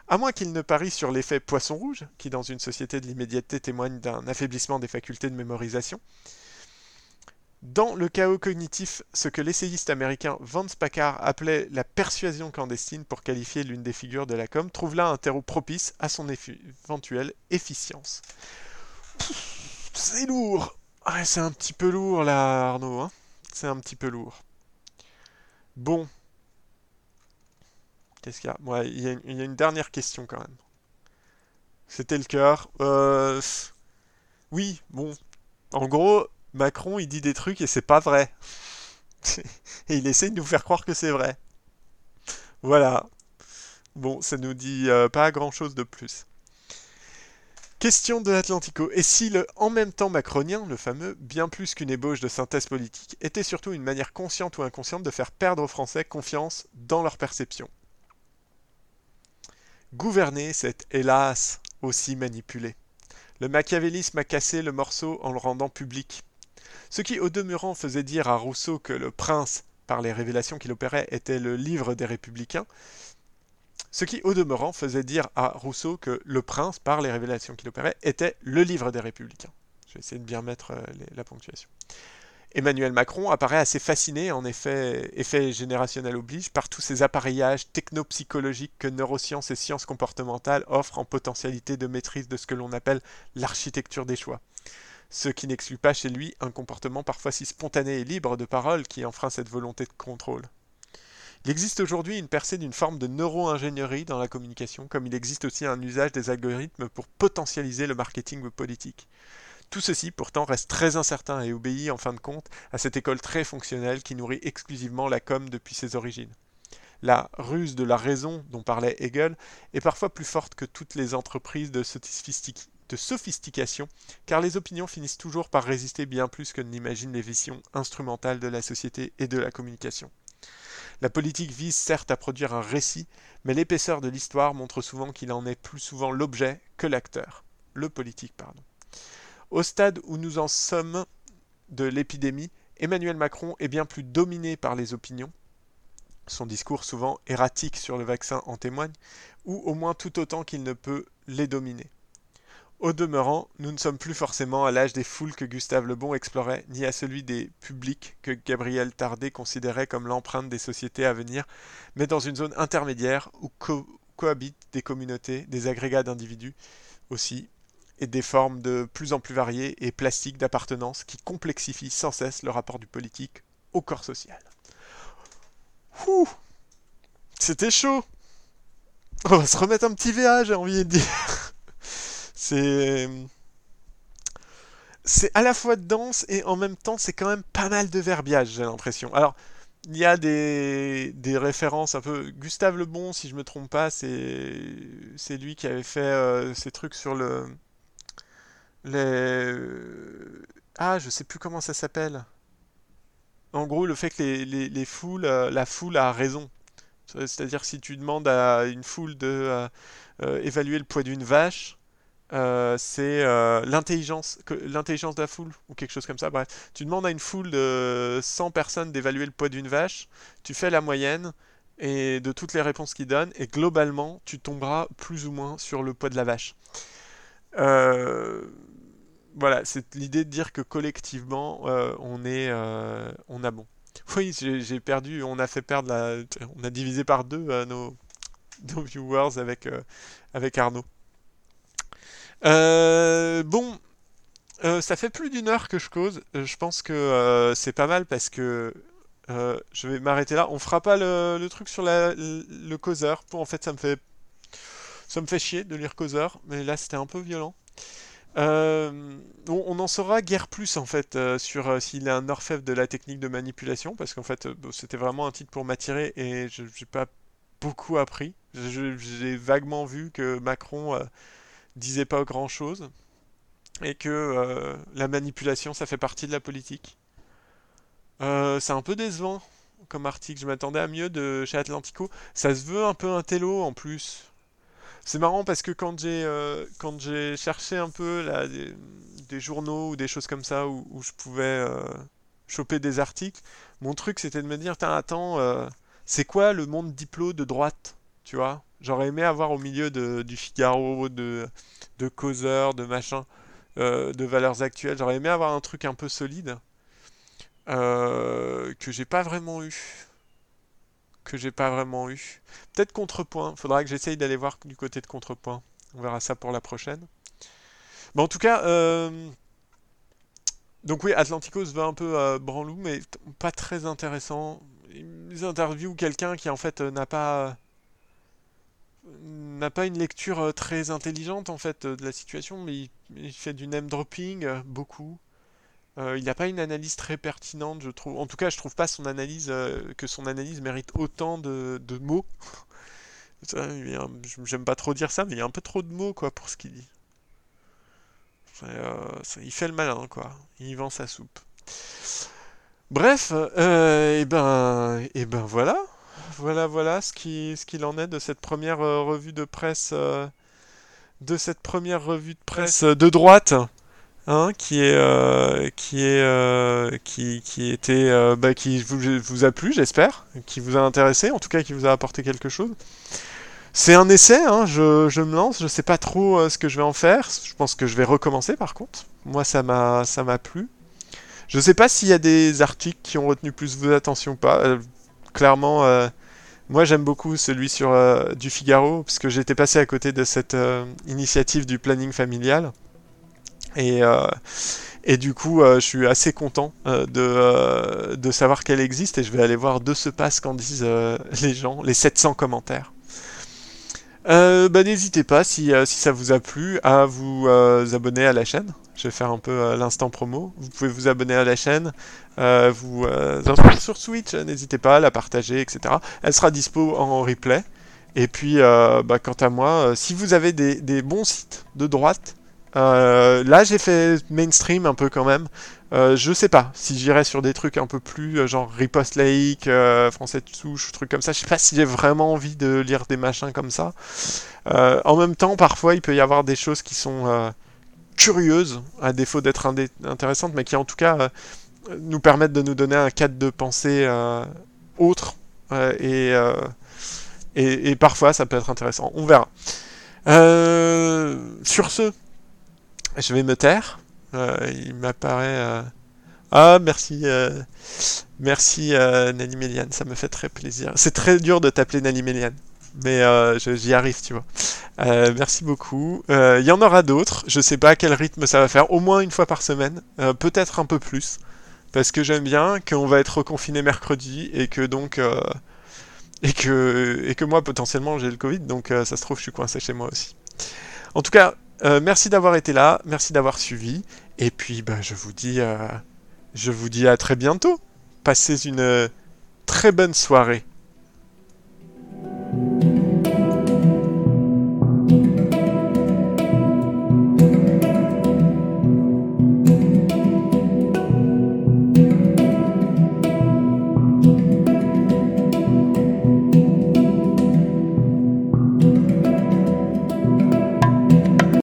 À moins qu'il ne parie sur l'effet poisson rouge, qui dans une société de l'immédiateté témoigne d'un affaiblissement des facultés de mémorisation. Dans le chaos cognitif, ce que l'essayiste américain Vance Packard appelait la persuasion clandestine pour qualifier l'une des figures de la com, trouve là un terreau propice à son éventuelle efficience. C'est lourd C'est un petit peu lourd là, Arnaud. Hein c'est un petit peu lourd. Bon, Il, y a une, dernière question quand même. C'était le cœur. Euh, oui, bon. En gros, Macron, il dit des trucs et c'est pas vrai. et il essaie de nous faire croire que c'est vrai. Voilà. Bon, ça nous dit euh, pas grand-chose de plus. Question de l'Atlantico. Et si le en même temps macronien, le fameux, bien plus qu'une ébauche de synthèse politique, était surtout une manière consciente ou inconsciente de faire perdre aux Français confiance dans leur perception? Gouverner, c'est hélas aussi manipuler. Le machiavélisme a cassé le morceau en le rendant public. Ce qui au demeurant faisait dire à Rousseau que le prince, par les révélations qu'il opérait, était le livre des républicains, ce qui au demeurant faisait dire à Rousseau que le prince, par les révélations qu'il opérait, était le livre des républicains. Je vais essayer de bien mettre euh, la ponctuation. Emmanuel Macron apparaît assez fasciné, en effet, effet générationnel oblige, par tous ces appareillages technopsychologiques que neurosciences et sciences comportementales offrent en potentialité de maîtrise de ce que l'on appelle l'architecture des choix. Ce qui n'exclut pas chez lui un comportement parfois si spontané et libre de parole qui enfreint cette volonté de contrôle. Il existe aujourd'hui une percée d'une forme de neuro-ingénierie dans la communication, comme il existe aussi un usage des algorithmes pour potentialiser le marketing politique. Tout ceci pourtant reste très incertain et obéit en fin de compte à cette école très fonctionnelle qui nourrit exclusivement la com depuis ses origines. La ruse de la raison dont parlait Hegel est parfois plus forte que toutes les entreprises de, sophistication, car les opinions finissent toujours par résister bien plus que n'imaginent les visions instrumentales de la société et de la communication. La politique vise certes à produire un récit, mais l'épaisseur de l'histoire montre souvent qu'il en est plus souvent l'objet que l'acteur. Le politique, pardon. Au stade où nous en sommes de l'épidémie, Emmanuel Macron est bien plus dominé par les opinions, son discours souvent erratique sur le vaccin en témoigne, ou au moins tout autant qu'il ne peut les dominer. Au demeurant, nous ne sommes plus forcément à l'âge des foules que Gustave Le Bon explorait, ni à celui des publics que Gabriel Tardet considérait comme l'empreinte des sociétés à venir, mais dans une zone intermédiaire où cohabitent des communautés, des agrégats d'individus aussi, et des formes de plus en plus variées et plastiques d'appartenance qui complexifient sans cesse le rapport du politique au corps social. Ouh C'était chaud On va se remettre un petit VA, j'ai envie de dire. C'est... C'est à la fois dense et en même temps c'est quand même pas mal de verbiage, j'ai l'impression. Alors, il y a des, des, références un peu. Gustave Le Bon, si je me trompe pas, c'est lui qui avait fait euh, ces trucs sur le les... Ah, je sais plus comment ça s'appelle. En gros, le fait que les, les, foules, euh, la foule a raison. C'est-à-dire si tu demandes à une foule de euh, euh, évaluer le poids d'une vache, c'est l'intelligence, l'intelligence de la foule ou quelque chose comme ça. Bref, tu demandes à une foule de 100 personnes d'évaluer le poids d'une vache, tu fais la moyenne et de toutes les réponses qu'ils donnent et globalement, tu tomberas plus ou moins sur le poids de la vache. Euh, voilà, c'est l'idée de dire que collectivement, euh, on est, euh, on a bon. Oui, j'ai perdu, on a fait perdre la, on a divisé par deux nos, viewers avec, avec Arnaud. bon, ça fait plus d'une heure que je cause. Je pense que c'est pas mal parce que je vais m'arrêter là. On fera pas le, le truc sur la, le causeur. En fait, ça me fait ça me fait chier de lire causeur, mais là c'était un peu violent. Euh, on, en saura guère plus en fait euh, sur euh, s'il est un orfèvre de la technique de manipulation, parce qu'en fait c'était vraiment un titre pour m'attirer et je n'ai pas beaucoup appris. J'ai vaguement vu que Macron disait pas grand chose et que la manipulation ça fait partie de la politique. c'est un peu décevant comme article, je m'attendais à mieux de chez Atlantico. Ça se veut un peu un télo en plus. C'est marrant parce que quand j'ai euh, quand j'ai cherché un peu là, des, journaux ou des choses comme ça où, je pouvais euh, choper des articles, mon truc c'était de me dire attends, euh, c'est quoi le monde diplo de droite, tu vois? J'aurais aimé avoir au milieu de, du Figaro, de, de Causeur, de machin, de valeurs actuelles. J'aurais aimé avoir un truc un peu solide que j'ai pas vraiment eu que j'ai pas vraiment eu. Peut-être Contrepoint. Faudra que j'essaye d'aller voir du côté de Contrepoint. On verra ça pour la prochaine. Mais en tout cas, euh, donc oui, Atlantico se veut un peu euh, branlou, mais pas très intéressant. Ils interviewent quelqu'un qui en fait n'a pas n'a pas une lecture très intelligente en fait de la situation, mais il fait du name dropping beaucoup. Euh, il n'a pas une analyse très pertinente, je trouve. En tout cas, je trouve pas son analyse euh, que son analyse mérite autant de, mots. J'aime pas trop dire ça, mais il y a un peu trop de mots quoi pour ce qu'il dit. Euh, il fait le malin quoi. Il vend sa soupe. Bref, et ben, et ben voilà, voilà, voilà ce qui, ce qu'il en est de cette première revue de presse, de cette première revue de presse de droite. Hein, qui est euh, qui est euh, qui, qui était euh, bah, qui vous, a plu j'espère qui vous a intéressé en tout cas qui vous a apporté quelque chose c'est un essai hein, je, je, me lance je sais pas trop ce que je vais en faire je pense que je vais recommencer par contre moi ça m'a ça m'a plu Je sais pas s'il y a des articles qui ont retenu plus vos attentions ou pas. clairement, moi j'aime beaucoup celui sur du Figaro, parce que j'étais passé à côté de cette initiative du planning familial. Et, et du coup, euh, je suis assez content euh, de, euh, de, savoir qu'elle existe et je vais aller voir de ce passe qu'en disent les gens, les 700 commentaires. bah, N'hésitez pas, si, si, ça vous a plu, à vous abonner à la chaîne. Je vais faire un peu l'instant promo. Vous pouvez vous abonner à la chaîne, vous inscrire sur Switch, n'hésitez pas à la partager, etc. Elle sera dispo en replay. Et puis, bah, quant à moi, si vous avez des bons sites de droite, euh, là, j'ai fait mainstream un peu quand même. Euh, je sais pas si j'irais sur des trucs un peu plus euh, genre Riposte Lake, Français de souche, trucs comme ça. Je sais pas si j'ai vraiment envie de lire des machins comme ça. en même temps, parfois, il peut y avoir des choses qui sont curieuses, à défaut d'être intéressantes, mais qui en tout cas nous permettent de nous donner un cadre de pensée autre. Et, et, et, parfois, ça peut être intéressant. On verra. sur ce, je vais me taire. Euh, il m'apparaît. Euh, ah, merci. Euh, merci, Nani Méliane. Ça me fait très plaisir. C'est très dur de t'appeler Nani Méliane. Mais j'y arrive, tu vois. merci beaucoup. Il y en aura d'autres. Je sais pas à quel rythme ça va faire. Au moins une fois par semaine. Peut-être un peu plus. Parce que j'aime bien qu'on va être reconfiné mercredi et que donc. et, que, et que moi, potentiellement, j'ai le Covid. Donc ça se trouve, je suis coincé chez moi aussi. En tout cas, euh, merci d'avoir été là, merci d'avoir suivi. Et puis, ben, je, vous dis, euh, je vous dis à très bientôt. Passez une euh, très bonne soirée.